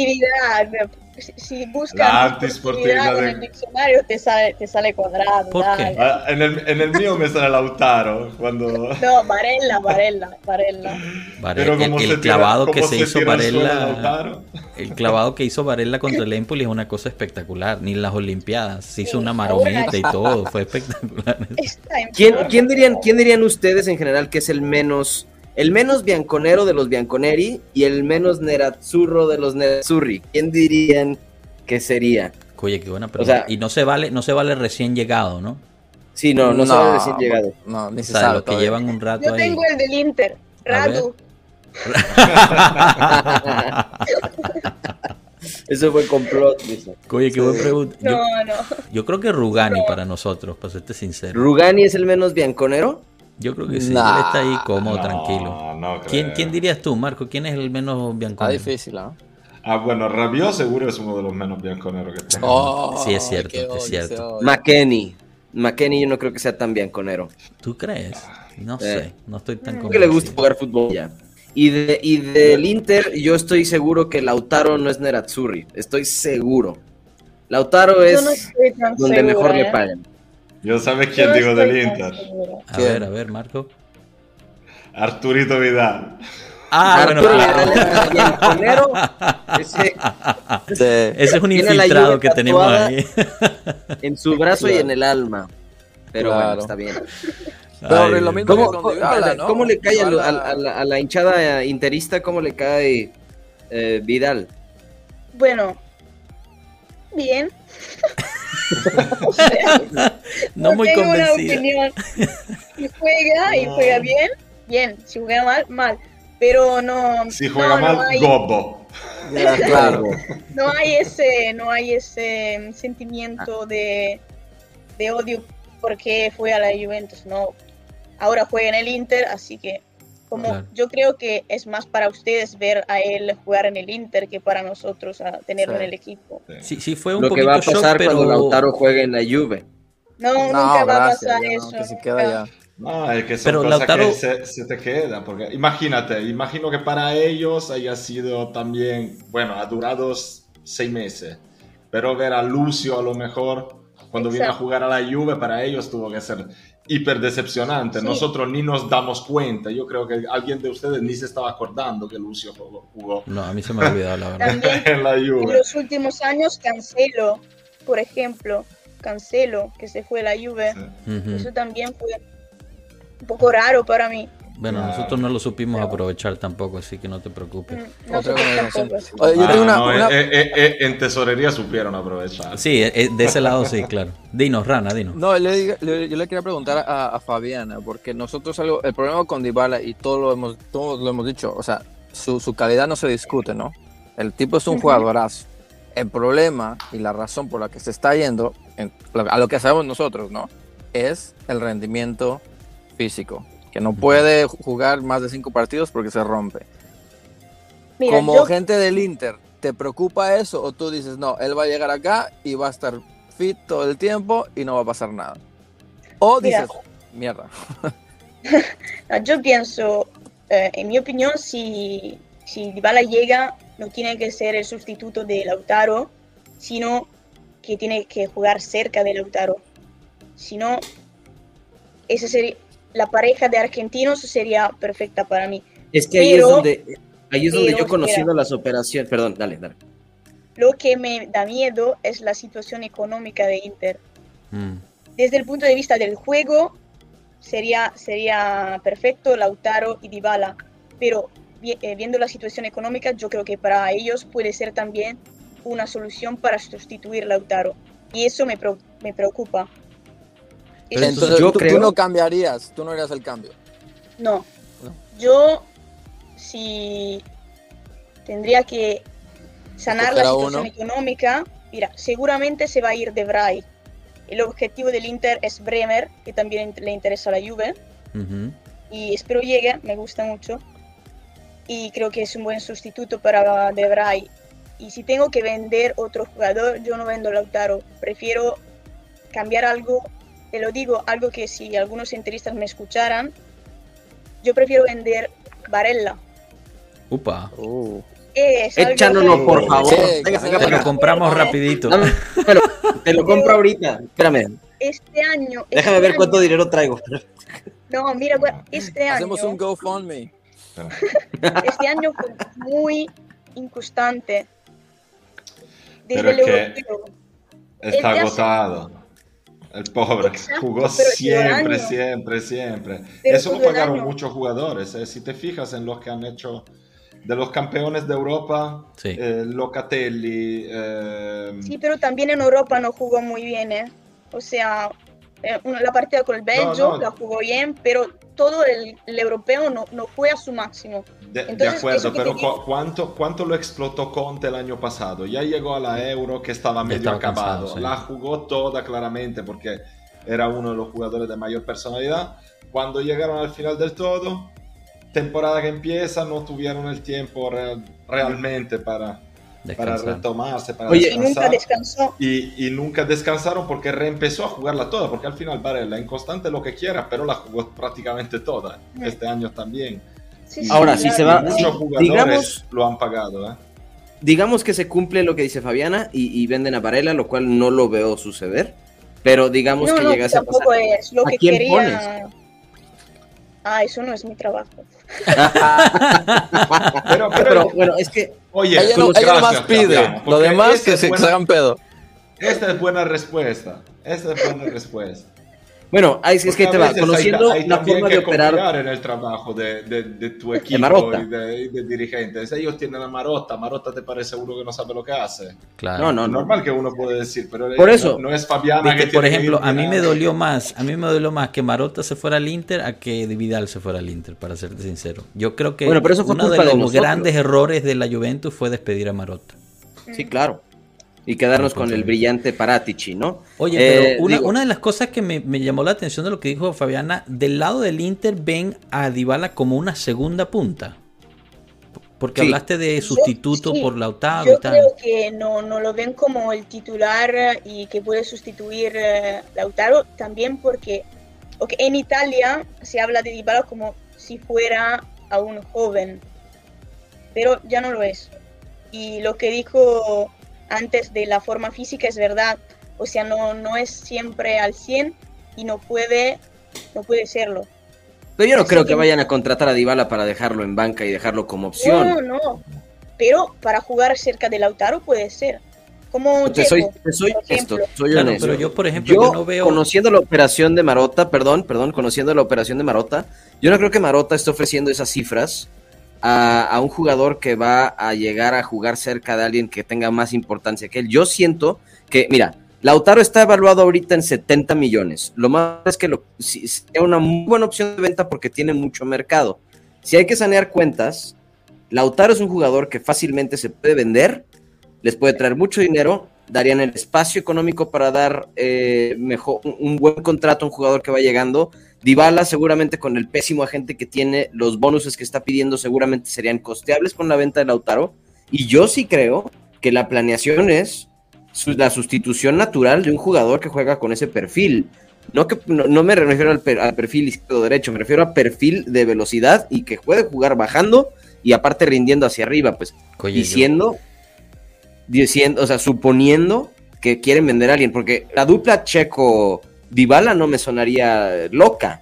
Si, si buscas La antisportividad antisportividad en de- el diccionario te sale, te sale cuadrado. ¿Por qué? Ah, En el, en el mío me sale Lautaro. Cuando... No, Varela, Varela, Varela. Vare- Pero el, como el se tira- clavado que se se hizo Varela, el clavado que hizo Varela contra el Empoli es una cosa espectacular. Ni en las Olimpiadas se hizo Sí, una marometa y todo, fue espectacular. ¿Quién, quién dirían, ¿Quién dirían ustedes en general que es el menos, el menos bianconero de los bianconeri y el menos nerazzurro de los nerazzurri? ¿Quién dirían que sería? Oye, qué buena pregunta. sea- y no se vale, no se vale recién llegado, ¿no? Sí, no, no, sabe recién llegado. No, ni O se sea, sabe los que todavía. llevan un rato Yo ahí. tengo el del Inter. Radu. Eso fue complot, dice. Oye, qué buena pregunta. Yo, No, no. yo creo que Rugani No. para nosotros, para serte sincero. ¿Rugani es el menos bianconero? Yo creo que sí, Nah. él está ahí cómodo, No, tranquilo. no ¿Quién, creo. ¿Quién dirías tú, Marco? ¿Quién es el menos Está bianconero? difícil, ¿ah? Ah, bueno, Rabiot seguro es uno de los menos bianconeros que tengo. Oh, Sí, es cierto, es cierto. McKenny. McKenny yo no creo que sea tan bianconero. ¿Tú crees? No Eh. sé, no estoy tan Creo que le gusta convencido. jugar fútbol ya. Y, de, y del Inter, yo estoy seguro que Lautaro no es Nerazzurri. Estoy seguro. Lautaro es no donde segura, mejor ¿eh? le pagan. Yo sabes quién digo del Inter. A ¿Quién? ver, a ver, Marco. Arturito Vidal. Ah, bueno, claro. Bianconero. Ese Sí. Ese es un infiltrado que tenemos ahí. en su brazo y en el alma. Pero Claro. bueno, está bien. Ay, lo mismo. ¿Cómo, con Dybala, ¿no? cómo le cae a, Dybala- a- a la, a la hinchada interista? ¿Cómo le cae eh, Vidal? Bueno, bien. No muy tengo una convencida. opinión. Si juega y No. juega bien, bien. Si juega mal, mal. Pero no. Si juega no, mal, no hay, Gobo. Ya, claro. no hay ese, no hay ese sentimiento de, de odio porque fue a la Juventus. No. Ahora juega en el Inter, así que como Claro. yo creo que es más para ustedes ver a él jugar en el Inter que para nosotros a tenerlo Sí. en el equipo. Sí, sí fue un Lo que poquito va a shock, pasar pero... cuando Lautaro juegue en la Juve. No, No, nunca va a gracias, pasar ya no, eso. que se queda ya. No, es que son Pero cosas Lautaro- que se, se te queda. Porque imagínate, imagino que para ellos haya sido también, bueno, ha durado seis meses. Pero ver a Lucio a lo mejor, cuando viene a Exacto. jugar a la Juve, para ellos tuvo que ser hiper decepcionante. Sí. Nosotros ni nos damos cuenta. Yo creo que alguien de ustedes ni se estaba acordando que Lucio jugó, No, a mí se me ha olvidado, la verdad. También en la en Juve. los últimos años Cancelo, por ejemplo, Cancelo, que se fue a la Juve, Sí. Eso también fue un poco raro para mí. Bueno, nosotros no lo supimos aprovechar tampoco, así que no te preocupes. Mm, Otra Nosotros vez, tampoco. sí. Oye, yo Ah, tengo una- no, una- eh, eh, eh, en tesorería supieron aprovechar. Sí, eh, eh, de ese lado sí, claro. Dinos, Rana, dinos. No, le diga- le- yo le quería preguntar a, a Fabiana, porque nosotros algo, el problema con Dybala, y todo lo hemos, todos lo hemos dicho, o sea, su, su calidad no se discute, ¿no? El tipo es un jugadorazo. El problema y la razón por la que se está yendo, en- a lo que sabemos nosotros, ¿no? Es el rendimiento físico, que no puede jugar más de cinco partidos porque se rompe. Mira, Como yo, gente del Inter, ¿te preocupa eso o tú dices, no, él va a llegar acá y va a estar fit todo el tiempo y no va a pasar nada? O Mira. dices, mierda. yo pienso, eh, en mi opinión, si, si Dybala llega, no tiene que ser el sustituto de Lautaro, sino que tiene que jugar cerca de Lautaro. Si no, esa sería, la pareja de argentinos sería perfecta para mí. Es que ahí Pero- es donde, ahí es donde pero, yo he conocido espera. las operaciones. Perdón, dale, dale. Lo que me da miedo es la situación económica de Inter. Mm. Desde el punto de vista del juego, sería, sería perfecto Lautaro y Dybala, pero vi- eh, viendo la situación económica, yo creo que para ellos puede ser también una solución para sustituir a Lautaro. Y eso me, pro- me preocupa. Entonces yo tú, tú creo- no cambiarías, tú no harías el cambio. No. No. Yo, si tendría que sanar la situación uno. económica, mira, seguramente se va a ir de Vrij. El objetivo del Inter es Bremer, que también le interesa a la Juve, Ujú. y espero llegue, me gusta mucho. Y creo que es un buen sustituto para De Vrij. Y si tengo que vender otro jugador, yo no vendo Lautaro. Prefiero cambiar algo, te lo digo, algo que si algunos interistas me escucharan, yo prefiero vender Varela. Upa. Uh. Échanoslo, que- por favor. Sí, Venga, venga, Te lo compramos rapidito. Pero te lo compro ahorita. Espérame. Este año. Déjame este ver cuánto dinero traigo. No, mira, bueno, este año. Hacemos un GoFundMe. Este año fue muy inconstante. Desde Pero el es que- europeo. Está agotado. El pobre Exacto, jugó siempre, siempre, siempre. Pero Eso lo pagaron muchos jugadores. eh. Si te fijas en los que han hecho de los campeones de Europa, Sí. eh, Locatelli, eh, Sí, pero también en Europa no jugó muy bien, ¿eh? O sea, eh, una- la partida con el Belgio no. la jugó bien, pero todo el, el europeo no, no fue a su máximo. De, acuerdo, pero te ¿cuánto, ¿cuánto lo explotó Conte el año pasado? Ya llegó a la Euro que estaba medio estaba acabado. cansado, sí. La jugó toda claramente porque era uno de los jugadores de mayor personalidad. Cuando llegaron al final del todo, temporada que empieza, no tuvieron el tiempo real, realmente para, para retomarse, para Oye, Y nunca descansar. descansó. Y, y nunca descansaron porque reempezó a jugarla toda, porque al final Varela, inconstante lo que quiera, pero la jugó prácticamente toda, Mm. este año también. Sí, sí, Ahora, si se va- Muchos jugadores digamos- lo han pagado, ¿eh? digamos que se cumple lo que dice Fabiana y, y venden a Varela, lo cual no lo veo suceder. Pero digamos No, que no, llegase a tampoco pasar. es lo ¿A que quién quería. pones? Ah, eso no es mi trabajo. Pero, pero, Pero bueno, es que oye, Ella, no, ella nomás pide. Lo demás que es se, que buena- se hagan pedo. Esta es buena respuesta. Esta es buena respuesta. Bueno, ahí es que te va, veces hay- conociendo hay la forma que de operar. confiar en el trabajo de, de- de tu equipo Marotta. y de, y de dirigentes. Ellos tienen a Marotta. Marotta te parece uno que no sabe lo que hace. Claro. No, no, no. Normal que uno puede decir, pero Por no- eso. no, es Fabiana Viste, que por tiene ejemplo, a mí me dolió más, a mí me dolió más que Marotta se fuera al Inter a que Vidal se fuera al Inter, para serte sincero. Yo creo que Bueno, pero eso fue uno de de los grandes errores de la Juventus fue despedir a Marotta. Sí, claro. Y quedarnos No, con el brillante Paratici, ¿no? Oye, Eh, pero una, digo, una de las cosas que me, me llamó la atención de lo que dijo Fabiana, del lado del Inter ven a Dybala como una segunda punta. Porque Sí. hablaste de sustituto sí. por Lautaro Yo y tal. creo que no, no lo ven como el titular y que puede sustituir eh, Lautaro también porque ok, en Italia se habla de Dybala como si fuera aún joven, pero ya no lo es. Y lo que dijo antes de la forma física es verdad, o sea, no, no es siempre al 100 y no puede, no puede serlo. Pero yo no Así creo que que- vayan a contratar a Dybala para dejarlo en banca y dejarlo como opción. No, no, pero para jugar cerca de Lautaro puede ser. Como te soy, soy ejemplo. soy Claro, honesto. pero yo, por ejemplo, Yo, yo no veo... conociendo la operación de Marota, perdón, perdón, conociendo la operación de Marota, yo no creo que Marota esté ofreciendo esas cifras a, un jugador que va a llegar a jugar cerca de alguien que tenga más importancia que él. Yo siento que, mira, Lautaro está evaluado ahorita en 70 millones. Lo más es que lo, una muy buena opción de venta porque tiene mucho mercado. Si hay que sanear cuentas, Lautaro es un jugador que fácilmente se puede vender, les puede traer mucho dinero, darían el espacio económico para dar eh, mejor, un buen contrato a un jugador que va llegando. Dybala seguramente con el pésimo agente que tiene, los bonuses que está pidiendo seguramente serían costeables con la venta de Lautaro. Y yo sí creo que la planeación es la sustitución natural de un jugador que juega con ese perfil. No, que, no, no me refiero al, per- al perfil izquierdo-derecho, me refiero a perfil de velocidad y que puede jugar bajando y aparte rindiendo hacia arriba, pues yo- diciendo, diciendo, o sea, suponiendo que quieren vender a alguien, porque la dupla Checo Dybala no me sonaría loca.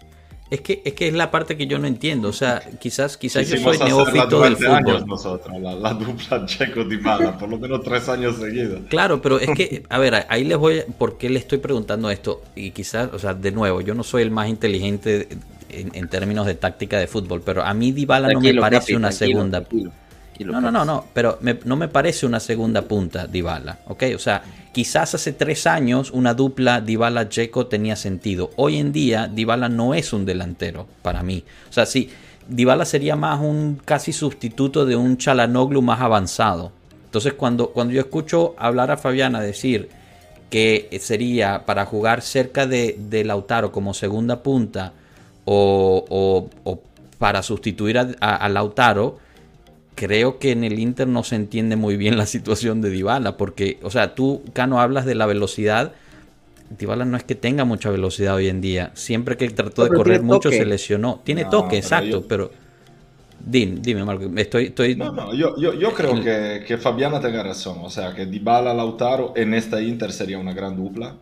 Es que, es que es la parte que yo no entiendo. O sea, quizás, quizás yo soy neófito del fútbol. nosotros, la, la dupla Checo Dybala, por lo menos tres años seguidos. Claro, pero es que, a ver, ahí les voy, ¿por qué le estoy preguntando esto? Y quizás, o sea, de nuevo, yo no soy el más inteligente en, en términos de táctica de fútbol, pero a mí Dybala no me Tranquilo, parece Capi, una tranquilo, segunda tranquilo, tranquilo, No, no, no, no, pero me- no me parece una segunda punta Dybala, ¿ok? O sea, quizás hace tres años una dupla Dybala-Checo tenía sentido. Hoy en día Dybala no es un delantero para mí. O sea, sí, Dybala sería más un casi sustituto de un Chalanoglu más avanzado. Entonces, cuando, cuando yo escucho hablar a Fabiana decir que sería para jugar cerca de, de Lautaro como segunda punta o, o- o para sustituir a, a- a Lautaro, creo que en el Inter no se entiende muy bien la situación de Dybala, porque, o sea, tú, Cano, hablas de la velocidad. Dybala no es que tenga mucha velocidad hoy en día. Siempre que trató de pero correr mucho toque. se lesionó. Tiene No, toque, pero exacto, yo- pero... Din, dime, Marco, estoy... estoy... No, no, yo, yo, yo creo que, que Fabiana tenga razón. O sea, que Dybala Lautaro en esta Inter sería una gran dupla.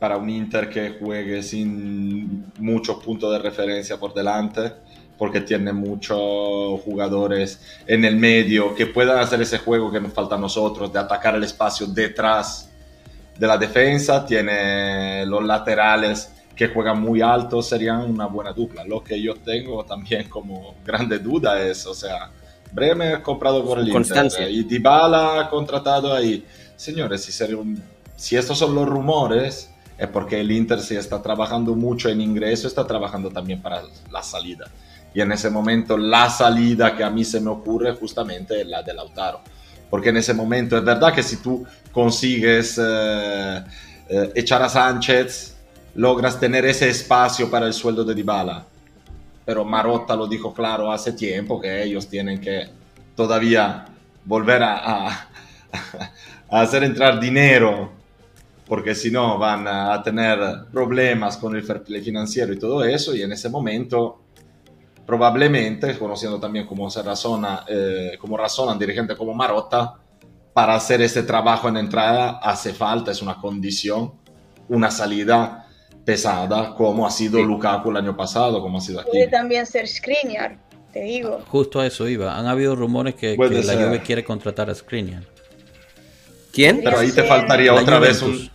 Para un Inter que juegue sin muchos puntos de referencia por delante, porque tiene muchos jugadores en el medio que puedan hacer ese juego que nos falta a nosotros, de atacar el espacio detrás de la defensa. Tiene los laterales que juegan muy alto, serían una buena dupla. Lo que yo tengo también como grande duda es, o sea, Bremer comprado por el Constancia. Inter y Dybala contratado ahí. Señores, si, sería un- si estos son los rumores, es porque el Inter si está trabajando mucho en ingreso, está trabajando también para la salida. Y en ese momento la salida que a mí se me ocurre justamente es la de Lautaro. Porque en ese momento es verdad que si tú consigues eh, eh, echar a Sánchez, logras tener ese espacio para el sueldo de Dybala. Pero Marotta lo dijo claro hace tiempo que ellos tienen que todavía volver a, a, a hacer entrar dinero, porque si no van a tener problemas con el fair play financiero y todo eso, y en ese momento probablemente, conociendo también cómo se razona, eh, cómo razonan dirigentes como Marotta, para hacer ese trabajo en entrada hace falta, es una condición, una salida pesada, como ha sido Sí. Lukaku el año pasado, como ha sido aquí. Puede también ser Skriniar, te digo. Justo a eso iba. Han habido rumores que, que la. Juve quiere contratar a Skriniar. ¿Quién? Pero ahí te faltaría La otra vez un, Juventus.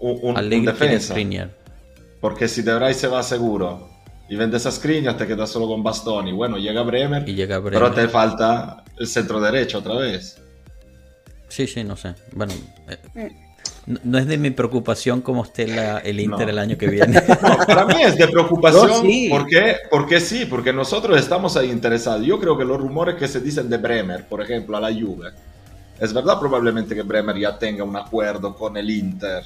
un, un- un defensa. Skriniar. Porque si De Vrij se va seguro y vendes a Skriniar, te quedas solo con Bastoni. Bueno, llega Bremer, Y llega pero Bremer. te falta el centro derecho otra vez. Sí, sí, no sé. Bueno, eh, Mm. no, no es de mi preocupación cómo esté la- el Inter No. el año que viene. No, para mí es de preocupación. No, sí. ¿Por qué? Porque sí, porque nosotros estamos ahí interesados. Yo creo que los rumores que se dicen de Bremer, por ejemplo, a la Juve, es verdad probablemente que Bremer ya tenga un acuerdo con el Inter.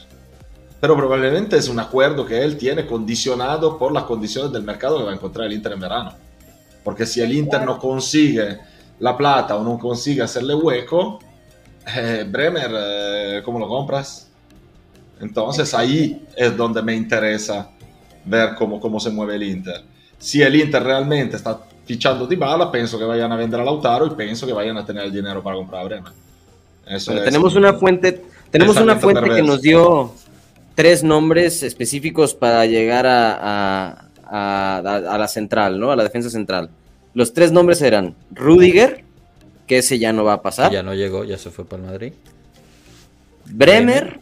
Pero probablemente es un acuerdo que él tiene condicionado por las condiciones del mercado que va a encontrar el Inter en verano. Porque si el Inter no consigue la plata o no consigue hacerle hueco, eh, Bremer, eh, ¿cómo lo compras? Entonces ahí es donde me interesa ver cómo, cómo se mueve el Inter. Si el Inter realmente está fichando Dybala, pienso que vayan a vender a Lautaro y pienso que vayan a tener el dinero para comprar a Bremer. Eso es- tenemos una fuente, tenemos una fuente que nos dio tres nombres específicos para llegar a, a- a- la central, ¿no? A la defensa central. Los tres nombres eran Rudiger, que ese ya no va a pasar, ya no llegó, ya se fue para el Madrid. Bremer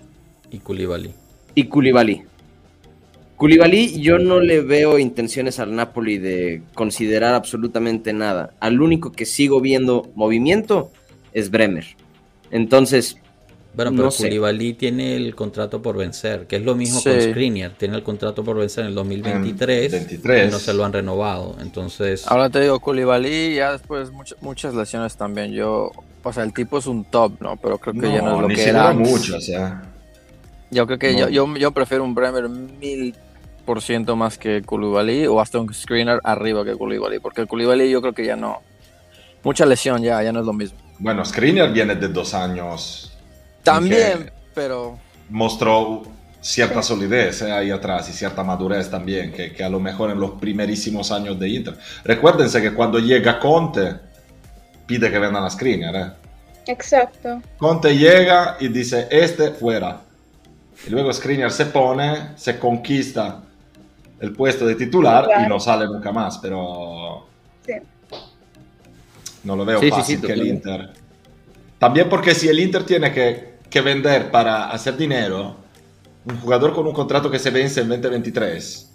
Y Koulibaly. y Koulibaly. Koulibaly, yo no le veo intenciones al Napoli de considerar absolutamente nada. Al único que sigo viendo movimiento es Bremer. Entonces, Bueno, pero No. Koulibaly tiene el contrato por vencer, que es lo mismo Sí. con Skriniar. Tiene el contrato por vencer en el 2023 En 23. y no se lo han renovado. Entonces, Ahora te digo, Koulibaly, ya después muchas muchas lesiones también. Yo, o sea, el tipo es un top, ¿no? Pero creo que ya no es lo ni que se era. mucho, o sea. Yo creo que No. yo, yo, yo prefiero un Bremer mil por ciento más que Koulibaly o hasta un screener arriba que Koulibaly, porque el Koulibaly yo creo que ya no. Mucha lesión ya, ya no es lo mismo. Bueno, Skriniar viene de dos años. También, pero mostró cierta solidez eh, ahí atrás y cierta madurez también, que, que a lo mejor en los primerísimos años de Inter. Recuérdense que cuando llega Conte, pide que vendan a Skriniar. eh. Exacto. Conte llega y dice, este fuera. Y luego Skriniar se pone, se conquista el puesto de titular y Claro. no sale nunca más, pero Sí. no lo veo Sí, fácil sí, que el. Inter. También porque si el Inter tiene que, que vender para hacer dinero, un jugador con un contrato que se vence en 2023,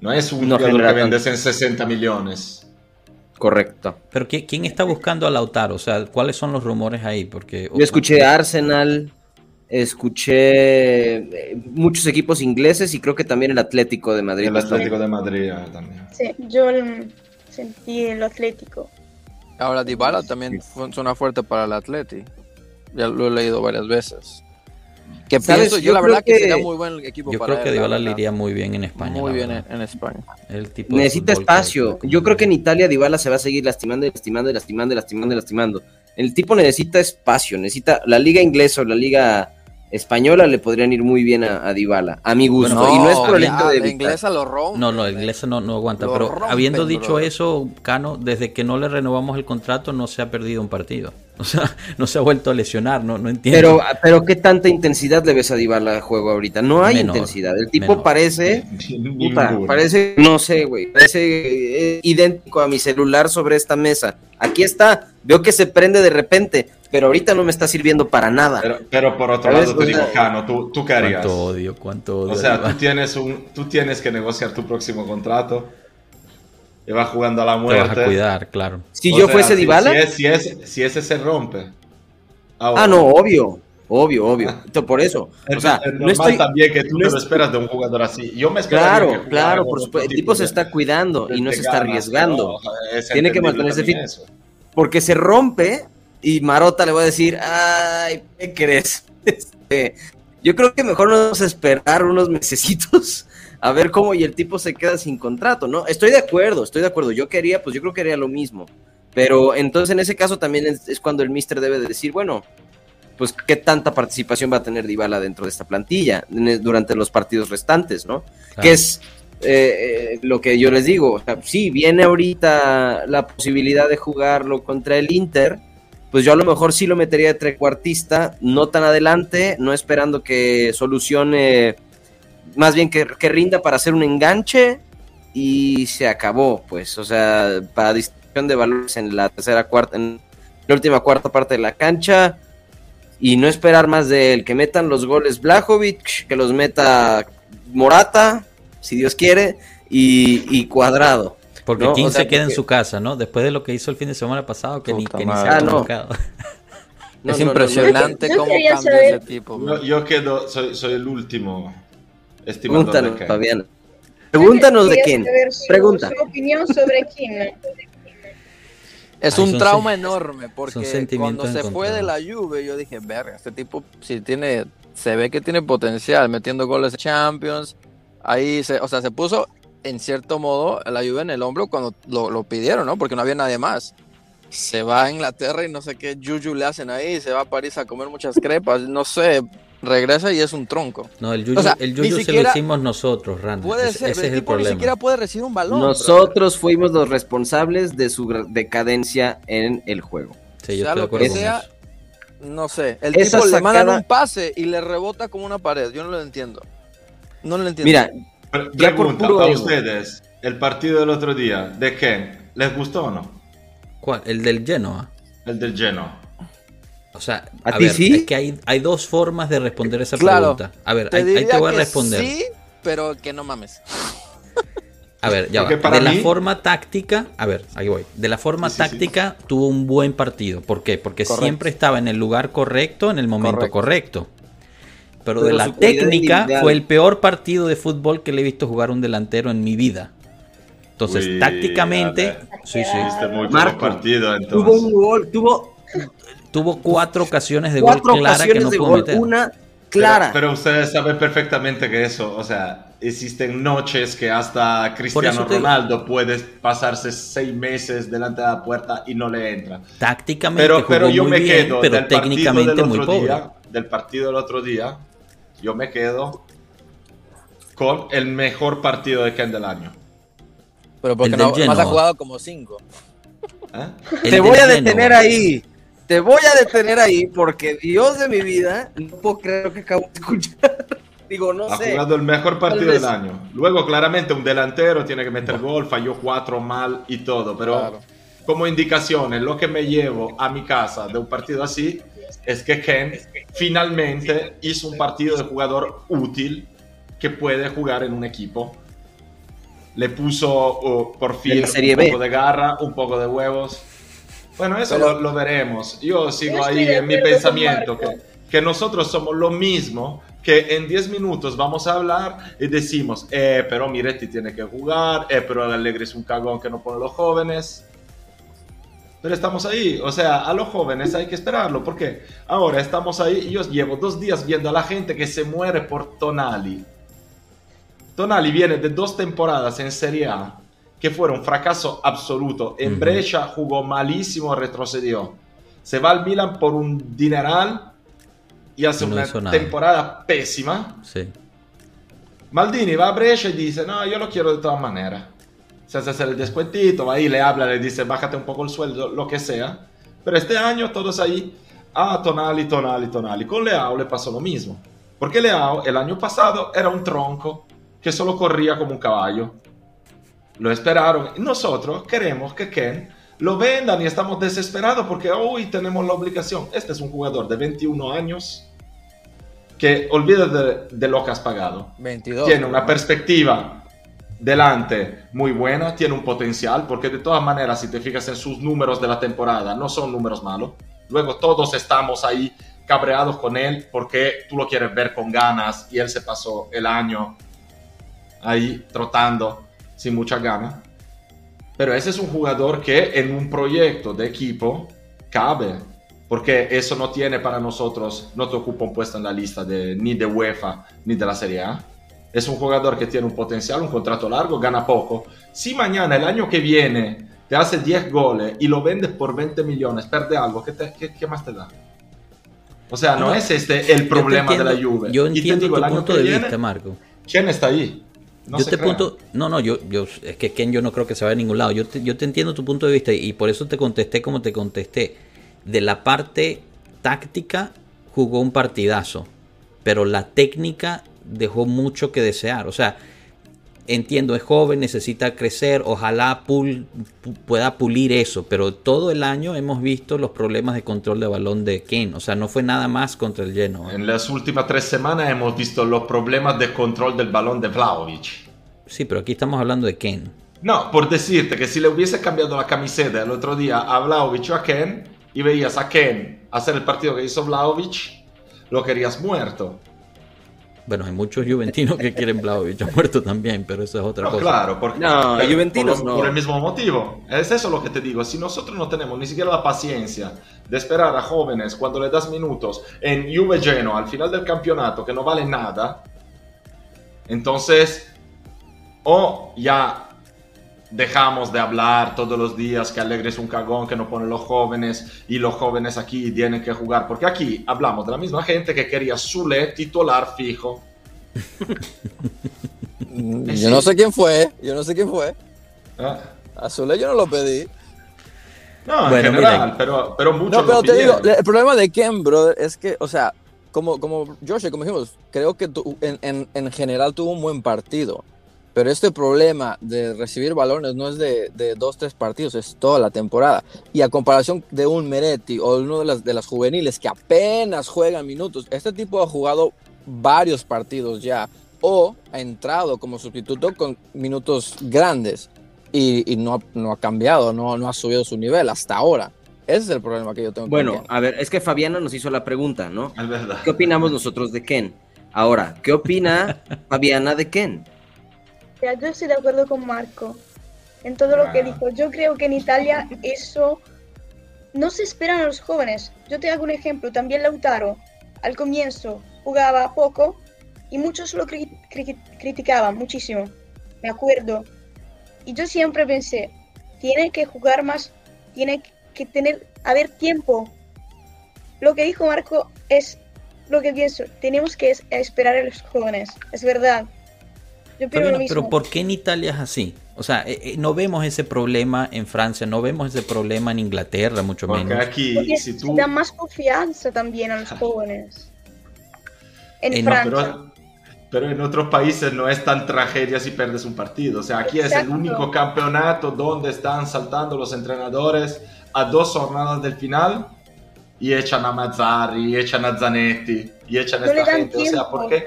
no es un No jugador que vendes en 60 millones. correcto. pero ¿qui- ¿quién está buscando a Lautaro? O sea, ¿cuáles son los rumores ahí? Porque Yo escuché a Arsenal, escuché eh, muchos equipos ingleses y creo que también el Atlético de Madrid. El Atlético de Madrid eh, también. Sí, yo sentí el Atlético. ahora Dybala también suena fuerte para el Atleti. Ya lo he leído varias veces. Que ¿Sabes? pienso, yo, Yo la verdad que, que- sería muy buen equipo yo para creo que él, la Dybala le iría muy bien en España. Muy la bien en, España. El tipo Necesita espacio. Yo creo que en Italia Dybala se va a seguir lastimando y lastimando y lastimando y lastimando y lastimando. El tipo necesita espacio, necesita la liga inglesa o la liga española le podrían ir muy bien a, a Dybala, a mi gusto. Bueno, y no es por el hecho de la inglesa lo rompe. No, no, el inglés no, no aguanta. Lo pero rompen, habiendo dicho eso, Cano, desde que no le renovamos el contrato, no se ha perdido un partido. O sea, no se ha vuelto a lesionar, no, no entiendo. Pero, pero qué tanta intensidad le ves a Dybala al juego ahorita. No hay Menor, intensidad. El tipo menor. parece Puta, parece, no sé, güey, parece eh, idéntico a mi celular sobre esta mesa. Aquí está, veo que se prende de repente, pero ahorita no me está sirviendo para nada. Pero, pero por otro ¿Sabes? lado te O sea, digo, Cano, ¿tú, tú qué harías? cuánto odio, cuánto odio. O sea, tú tienes, un, tú tienes que negociar tu próximo contrato y vas jugando a la Te muerte. vas a cuidar, claro. si O yo sea, fuese si- Dybala, Si, es- si, es- si ese se rompe. Ahora, ah, no, obvio, obvio, obvio. Esto por eso. Es, O sea, es no normal estoy. también que tú no te lo esperas de un jugador así. Yo me que Claro, jugara claro, por supuesto. El tipo se está cuidando y no se está arriesgando. pero es Tiene que mantenerse fit. eso. Porque se rompe y Marota le va a decir, ay, ¿qué crees? Este, Yo creo que mejor nos vamos a esperar unos mesecitos a ver cómo y el tipo se queda sin contrato, ¿no? Estoy de acuerdo, estoy de acuerdo. Yo quería, pues yo creo que haría lo mismo. Pero entonces en ese caso también es, es cuando el mister debe de decir, bueno, pues qué tanta participación va a tener Dybala dentro de esta plantilla durante los partidos restantes, ¿no? Claro. Que es eh, eh, lo que yo les digo. O sea, sí, viene ahorita la posibilidad de jugarlo contra el Inter, pues yo a lo mejor sí lo metería de trecuartista, no tan adelante, no esperando que solucione, más bien que, que rinda para hacer un enganche y se acabó, pues, o sea, para distribución de valores en la tercera cuarta, en la última cuarta parte de la cancha y no esperar más de él, que metan los goles Blajovic, que los meta Morata, si Dios quiere, y, y Cuadrado. Porque No, o 15 sea, queda en su casa, ¿no? Después de lo que hizo el fin de semana pasado, que ni, Puta que ni se ha Ah, no. es no, no, no. impresionante cómo cambia saber- ese tipo. Yo, yo quedo, soy, soy el último estimador de Pregúntanos. Fabián. Pregúntanos de quién. Pregunta. Su opinión sobre quién. Es Ay, un trauma enorme porque cuando se fue de la Juve yo dije, verga, este tipo si tiene, se ve que tiene potencial metiendo goles de Champions. Ahí, se, o sea, se puso en cierto modo la Juve en el hombro cuando lo, lo pidieron, ¿no? Porque no había nadie más. Se va a Inglaterra y no sé qué Juju le hacen ahí, se va a París a comer muchas crepas, no sé, regresa y es un tronco. No, el Yuyu, O sea, el Yuyu se siquiera- lo hicimos nosotros, Randy. Puede Ese, ser, ese es el tipo ni siquiera problema. puede recibir un balón. brother. Nosotros fuimos los responsables de su decadencia en el juego. Sí, yo sea estoy de lo acuerdo con sea, eso. No sé, el Esa tipo le mandan un pase y le rebota como una pared. Yo no lo entiendo. No lo entiendo. Mira, Ya por Pregunta puro a ego. ustedes, el partido del otro día, ¿de qué? ¿Les gustó o no? ¿Cuál? El del Genoa. El del Genoa. O sea, ¿A a, ti ver, sí? es que hay, hay dos formas de responder esa Claro. pregunta. A ver, te ahí, te voy a responder. sí, pero que no mames. A ver, ya Porque va. para De la forma táctica, a ver, ahí voy. De la forma Sí, sí, sí. táctica tuvo un buen partido. ¿Por qué? Porque Correcto. siempre estaba en el lugar correcto, en el momento Correcto. correcto. Pero, de la técnica fue el peor partido de fútbol que le he visto jugar un delantero en mi vida. Entonces, Uy, tácticamente, sí, sí. Muy Marco, partido tuvo un gol, tuvo Tuvo cuatro ocasiones de cuatro gol clara que ocasiones no de pudo gol, meter. una Pero- clara. Pero, ustedes saben perfectamente que eso, o sea, existen noches que hasta Cristiano. Ronaldo puede pasarse seis meses delante de la puerta y no le entra. Tácticamente Pero, jugó pero yo muy me bien, quedo pero del técnicamente del muy otro pobre. día, del partido del otro día, yo me quedo con el mejor partido de Ken del año. Pero porque no, más ha jugado como cinco. ¿eh? Te voy a Genoa. detener ahí. Te voy a detener ahí porque Dios de mi vida, no puedo creer lo que acabo de escuchar. Digo, no ha sé. jugado el mejor partido del año. Luego, claramente, un delantero tiene que meter gol, falló cuatro mal y todo, pero Claro. como indicaciones, lo que me llevo a mi casa de un partido así es que Ken finalmente hizo un partido de jugador útil que puede jugar en un equipo. Le puso oh, por fin un B. poco de garra, un poco de huevos. Bueno, eso Pero- lo, lo veremos. Yo sigo Yo ahí en mi pensamiento que, que nosotros somos lo mismo, que en 10 minutos vamos a hablar y decimos, eh, pero Miretti tiene que jugar, eh, pero Allegri es un cagón que no pone los jóvenes. Pero estamos ahí, o sea, a los jóvenes hay que esperarlo, porque ahora estamos ahí y yo llevo dos días viendo a la gente que se muere por Tonali. Tonali viene de dos temporadas en Serie A que fueron un fracaso absoluto. En Ujú. Brescia jugó malísimo, retrocedió. Se va al Milan por un dineral y hace no una temporada pésima. Sí. Maldini va a Brescia y dice, no, yo lo quiero de todas maneras. Se hace hacer el descuentito, va ahí, le habla, le dice, bájate un poco el sueldo, lo que sea. Pero este año todos ahí, ah, Tonali, Tonali, Tonali. Con Leao le pasó lo mismo. Porque Leao el año pasado era un tronco que solo corría como un caballo. Lo esperaron. Nosotros queremos que Ken lo vendan y estamos desesperados porque hoy tenemos la obligación. Este es un jugador de 21 años que olvídate de, de lo que has pagado 22. tiene una perspectiva delante muy buena, tiene un potencial, porque de todas maneras, si te fijas en sus números de la temporada, no son números malos. Luego todos estamos ahí cabreados con él porque tú lo quieres ver con ganas y él se pasó el año ahí trotando sin mucha gana. Pero ese es un jugador que en un proyecto de equipo cabe. porque eso no tiene para nosotros, no te ocupa un puesto en la lista de, ni de UEFA ni de la Serie A. Es un jugador que tiene un potencial, un contrato largo, gana poco. Si mañana, el año que viene, te hace 10 goles y lo vendes por 20 millones, perde algo, ¿qué, te, qué, qué más te da? O sea, no, No, es este el problema entiendo- de la Juve. Yo Y te entiendo digo, tu el año punto que de viene, vista, Marco. ¿Quién está ahí? No yo te punto, no, no, yo, yo, es que Ken yo no creo que se vaya a ningún lado. Yo te, yo te entiendo tu punto de vista y por eso te contesté como te contesté. De la parte táctica jugó un partidazo, pero la técnica dejó mucho que desear. O sea, entiendo, es joven, necesita crecer, ojalá pul- pu- pueda pulir eso, pero todo el año hemos visto los problemas de control de balón de Ken. O sea, no fue nada más contra el lleno. En las últimas tres semanas hemos visto los problemas de control del balón de Vlaovic. Sí, pero aquí estamos hablando de Ken. No, por decirte que si le hubiese cambiado la camiseta el otro día a Vlaovic o a Ken y veías a Ken hacer el partido que hizo Vlaovic, lo querías muerto. Bueno, hay muchos juventinos que quieren Vlahovic ha muerto también, pero eso es otra No, cosa. claro, porque, No, pero juventinos por, no. por el mismo motivo. Es eso lo que te digo. Si nosotros no tenemos ni siquiera la paciencia de esperar a jóvenes cuando le das minutos en Juve Geno al final del campeonato que no vale nada, entonces o ya dejamos de hablar todos los días que Alegre es un cagón que no pone los jóvenes y los jóvenes aquí tienen que jugar, porque aquí hablamos de la misma gente que quería Zule titular fijo. Yo no sé quién fue, yo no sé quién fue. ¿eh? Azule yo no lo pedí. No, en Bueno, general, miren. pero, pero muchos No, pero lo te digo, el problema de Ken, brother, es que, o sea, como, como Josh, como dijimos, creo que tu- en, en, en general tuvo un buen partido. Pero este problema de recibir balones no es de, de dos, tres partidos, es toda la temporada. Y a comparación de un Meretti o uno de las, de las juveniles que apenas juegan minutos, este tipo ha jugado varios partidos ya o ha entrado como sustituto con minutos grandes y, y no, ha- no ha cambiado, no, no ha subido su nivel hasta ahora. Ese es el problema que yo tengo. con Bueno, Ken. a ver, es que Fabiana nos hizo la pregunta, ¿no? Es verdad. ¿Qué opinamos nosotros de Ken? Ahora, ¿qué opina Fabiana de Ken? Yo estoy de acuerdo con Marco en todo lo que Ah. dijo. Yo creo que en Italia eso no se esperan a los jóvenes. Yo te hago un ejemplo. También Lautaro al comienzo jugaba poco y muchos lo cri- cri- criticaban muchísimo. Me acuerdo. Y yo siempre pensé, tiene que jugar más, tiene que tener, haber tiempo. Lo que dijo Marco es lo que pienso. Tenemos que es- esperar a los jóvenes. Es verdad. Yo lo mismo. pero ¿por qué en Italia es así? O sea, eh, eh, no vemos ese problema en Francia, no vemos ese problema en Inglaterra, mucho Porque menos. aquí, Porque si tú... da más confianza también a los jóvenes. En Eh, no, Francia. Pero, pero en otros países no es tan tragedia si perdes un partido. O sea, aquí es el Exacto. único campeonato donde están saltando los entrenadores a dos jornadas del final y echan a Mazzarri, y echan a Zanetti, y echan a No esta gente. O sea, tiempo. ¿por qué?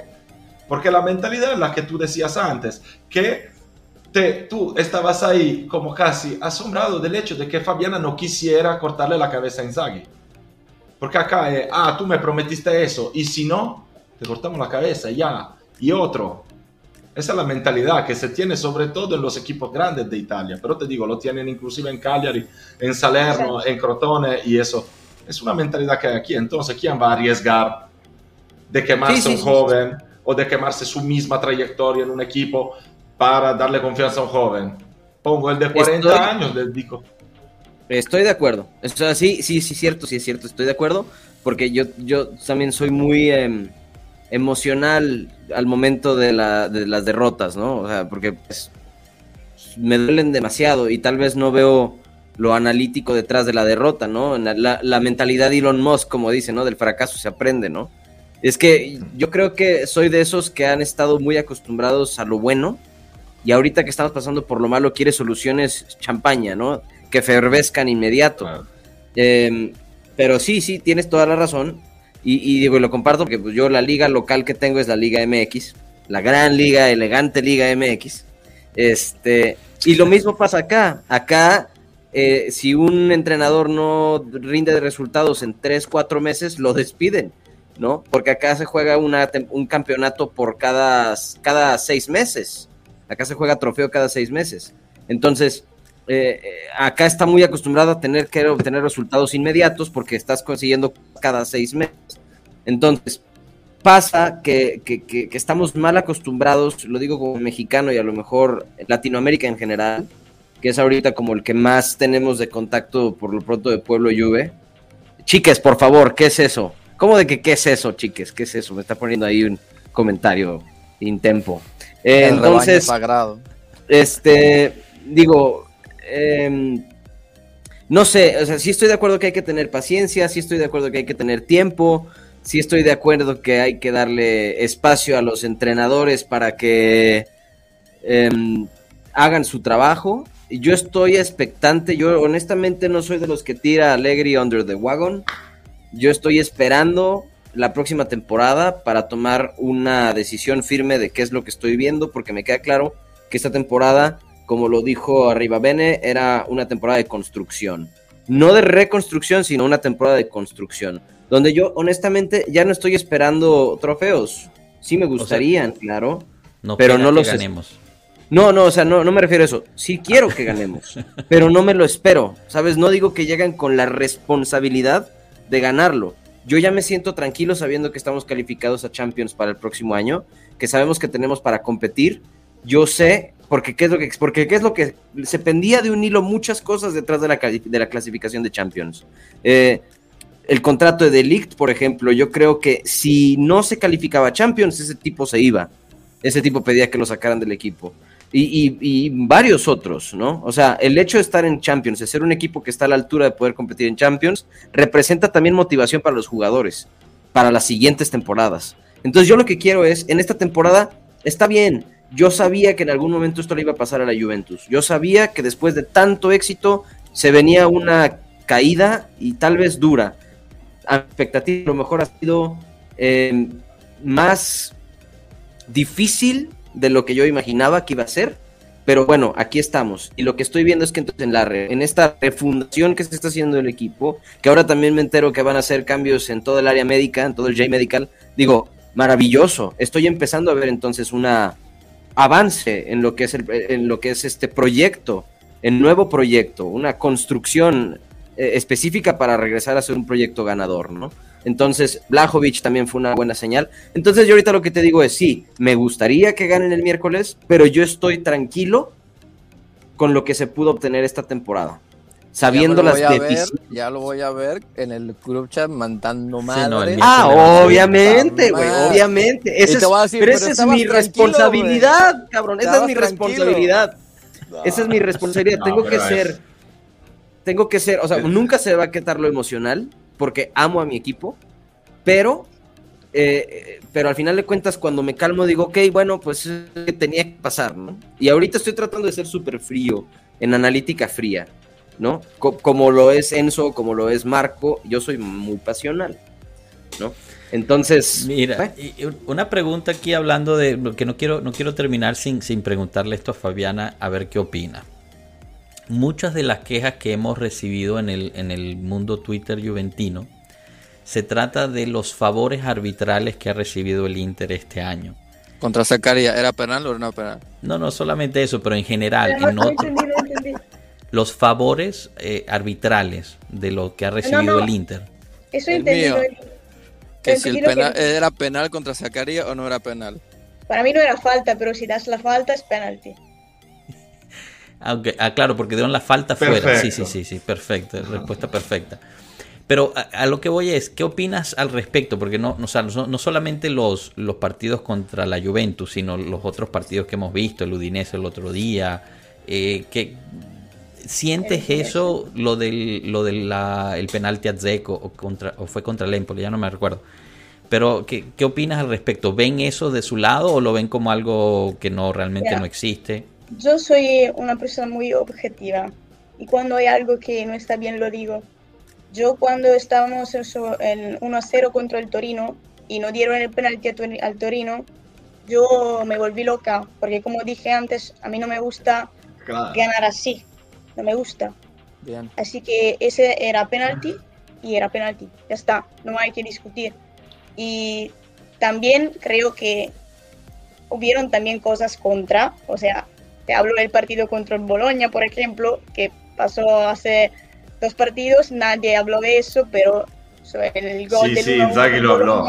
Porque la mentalidad es la que tú decías antes, que te, tú estabas ahí como casi asombrado del hecho de que Fabiana no quisiera cortarle la cabeza a Inzaghi. Porque acá es, ah, tú me prometiste eso, y si no, te cortamos la cabeza, ya. Y otro. Esa es la mentalidad que se tiene sobre todo en los equipos grandes de Italia, pero te digo, lo tienen inclusive en Cagliari, en Salerno, en Crotone, y eso. Es una mentalidad que hay aquí. Entonces, ¿quién va a arriesgar de quemarse Sí, sí, un sí, joven o de quemarse su misma trayectoria en un equipo para darle confianza a un joven? Pongo el de 40 Estoy- años, les digo. Estoy de acuerdo. O sea, sí, sí, sí, cierto, sí es cierto, estoy de acuerdo. Porque yo, yo también soy muy em, emocional al momento de, la- de las derrotas, ¿no? O sea, porque pues, me duelen demasiado y tal vez no veo lo analítico detrás de la derrota, ¿no? La mentalidad de Elon Musk, como dice, ¿no? Del fracaso se aprende, ¿no? Es que yo creo que soy de esos que han estado muy acostumbrados a lo bueno y ahorita que estamos pasando por lo malo quiere soluciones champaña, ¿no? Que fervezcan inmediato. Claro. Eh, pero sí, sí, tienes toda la razón. Y, y digo, lo comparto porque pues, yo la liga local que tengo es la Liga MX, la gran liga, elegante Liga MX. Este, y lo mismo pasa acá. Acá, eh, si un entrenador no rinde de resultados en 3, 4 meses, lo despiden, ¿no? Porque acá se juega un campeonato por cada, seis meses. Acá se juega trofeo cada seis meses. Entonces, eh, acá está muy acostumbrado a tener que obtener resultados inmediatos porque estás consiguiendo cada seis meses. Entonces, pasa que, que, estamos mal acostumbrados, lo digo como mexicano y a lo mejor Latinoamérica en general, que es ahorita como el que más tenemos de contacto por lo pronto de Pueblo Juve. Chiques, por favor, ¿qué es eso? ¿Cómo de que qué es eso, chiques? ¿Qué es eso? Me está poniendo ahí un comentario intempo. Eh, entonces, sagrado. este, digo, em, no sé, o sea, sí estoy de acuerdo que hay que tener paciencia, sí estoy de acuerdo que hay que tener tiempo, sí estoy de acuerdo que hay que darle espacio a los entrenadores para que em, hagan su trabajo. Yo estoy expectante, yo honestamente no soy de los que tira Allegri under the wagon. Yo estoy esperando la próxima temporada para tomar una decisión firme de qué es lo que estoy viendo, porque me queda claro que esta temporada, como lo dijo Arriba Bene, era una temporada de construcción. No de reconstrucción, sino una temporada de construcción. Donde yo, honestamente, ya no estoy esperando trofeos. Sí me gustarían, claro. No pero no los ganemos. No, no, o sea, no, no me refiero a eso. Sí quiero que ganemos, pero no me lo espero. ¿Sabes? No digo que lleguen con la responsabilidad de ganarlo yo ya me siento tranquilo sabiendo que estamos calificados a Champions para el próximo año, que sabemos que tenemos para competir. Yo sé, porque qué es lo que, porque qué es lo que se pendía de un hilo muchas cosas detrás de la, de la clasificación de Champions. Eh, el contrato de Delict, por ejemplo, yo creo que si no se calificaba a Champions, ese tipo se iba. Ese tipo pedía que lo sacaran del equipo y, varios otros, ¿no? O sea, el hecho de estar en Champions, de ser un equipo que está a la altura de poder competir en Champions, representa también motivación para los jugadores, para las siguientes temporadas. Entonces yo lo que quiero es, en esta temporada, está bien, yo sabía que en algún momento esto le iba a pasar a la Juventus, yo sabía que después de tanto éxito se venía una caída y tal vez dura. A expectativa a lo mejor ha sido eh, más difícil de lo que yo imaginaba que iba a ser. Pero bueno, aquí estamos. Y lo que estoy viendo es que entonces en, la en esta refundación que se está haciendo el equipo, que ahora también me entero que van a hacer cambios en todo el área médica, en todo el J-Medical, digo, maravilloso. Estoy empezando a ver entonces una avance en lo que es, el, en lo que es este proyecto, el nuevo proyecto, una construcción eh, específica para regresar a ser un proyecto ganador, ¿no? Entonces, Blajovic también fue una buena señal. Entonces, yo ahorita lo que te digo es, sí, me gustaría que ganen el miércoles, pero yo estoy tranquilo con lo que se pudo obtener esta temporada. Sabiendo las deficiencias. Ya lo voy a ver en el group chat mandando madre. ah, obviamente, güey, obviamente. Esa es, pero esa es mi responsabilidad, cabrón. Esa es mi responsabilidad. esa es mi responsabilidad. tengo que ser. Tengo que ser, o sea, nunca se va a quitar lo emocional porque amo a mi equipo, pero, eh, pero al final de cuentas cuando me calmo digo, ok, bueno, pues tenía que pasar, ¿no? Y ahorita estoy tratando de ser súper frío, en analítica fría, ¿no? como lo es Enzo, como lo es Marco, yo soy muy pasional, ¿no? Entonces, mira, una pregunta aquí hablando de que no quiero, no quiero terminar sin, sin preguntarle esto a Fabiana a ver qué opina muchas de las quejas que hemos recibido en el, en el mundo Twitter juventino se trata de los favores arbitrales que ha recibido el Inter este año. Contra Zacaria, ¿era penal o no penal? No, no solamente eso, pero en general, en los favores eh, arbitrales de lo que ha recibido el Inter. Eso entendido. Que si el penal, era penal contra Zacaria o no era penal. Para mí no era falta, pero si das la falta es penalti. Aunque, ah, claro, porque dieron la falta fuera. Sí, sí, sí, sí, perfecto, respuesta perfecta. Pero a, lo que voy es, ¿qué opinas al respecto? Porque no, no, no, solamente los, los partidos contra la Juventus, sino los otros partidos que hemos visto, el Udinese el otro día, eh, que ¿Sientes eso, lo del, lo del el penalti a Zeco o, contra, o fue contra el Empoli? Ya no me recuerdo. Pero, ¿qué, ¿qué, opinas al respecto? ¿Ven eso de su lado o lo ven como algo que no realmente no existe? Yo soy una persona muy objetiva y cuando hay algo que no está bien lo digo. Yo cuando estábamos en 1-0 contra el Torino y no dieron el penalti al Torino, yo me volví loca, porque como dije antes, a mí no me gusta ganar así, no me gusta. Así que ese era penalti y era penalti, ya está, no hay que discutir. Y también creo que hubieron también cosas contra, o sea, Te hablo del partido contra el Boloña, por ejemplo, que pasó hace dos partidos, nadie habló de eso, pero el gol sí, del sí, 1-1 Inzaghi lo habló.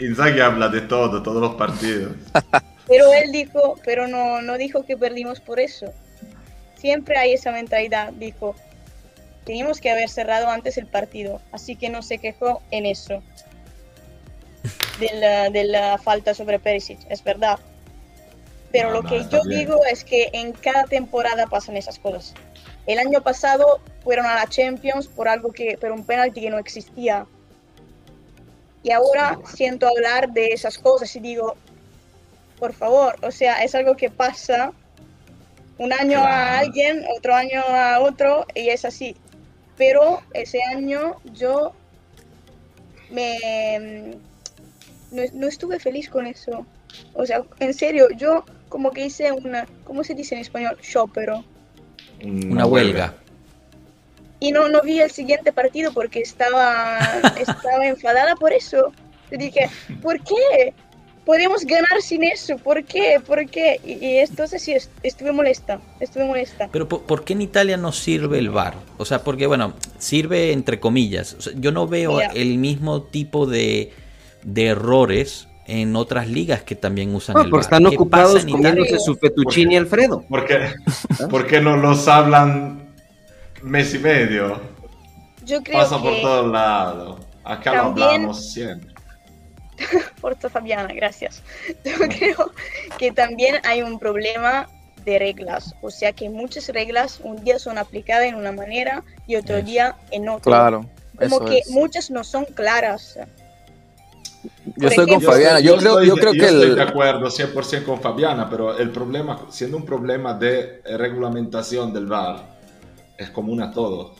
Inzaghi habla de todo, todos los partidos. Pero él dijo, pero no, no dijo que perdimos por eso. Siempre hay esa mentalidad, dijo, teníamos que haber cerrado antes el partido, así que no se quejó en eso. De la, de la falta sobre Perisic, es verdad. Pero No, lo que yo bien. digo es que en cada temporada pasan esas cosas. El año pasado fueron a la Champions por algo que, por un penalti que no existía. Y ahora siento hablar de esas cosas y digo, por favor, o sea, es algo que pasa un año a Claro. alguien, otro año a otro, y es así. Pero ese año yo me no, no estuve feliz con eso. O sea, en serio, yo como que hice una, ¿cómo se dice en español? Shopero. Una huelga. Y no, no vi el siguiente partido porque estaba, estaba enfadada por eso. Yo dije, ¿por qué? Podemos ganar sin eso, ¿por qué? ¿Por qué? Y, y entonces sí, est- estuve molesta, estuve molesta. Pero ¿por, por qué en Italia no sirve el VAR? O sea, porque bueno, sirve entre comillas. O sea, yo no veo Mira. el mismo tipo de, de errores en otras ligas que también usan No, el porque están ¿Qué ocupados comiéndose su fettuccini Alfredo. ¿Por qué, por qué no los hablan mes y medio? Yo creo Pasa por que... todos lados. Acá también- lo hablamos siempre. Forza Fabiana, gracias. Yo creo que también hay un problema de reglas, o sea que muchas reglas un día son aplicadas en una manera y otro Eso. día en otra. Claro. Como eso que es. muchas no son claras. Yo estoy con Fabiana. Yo, creo, estoy, yo creo yo que estoy el, de acuerdo 100% con Fabiana, pero el problema, siendo un problema de regulamentación del VAR, es común a todos.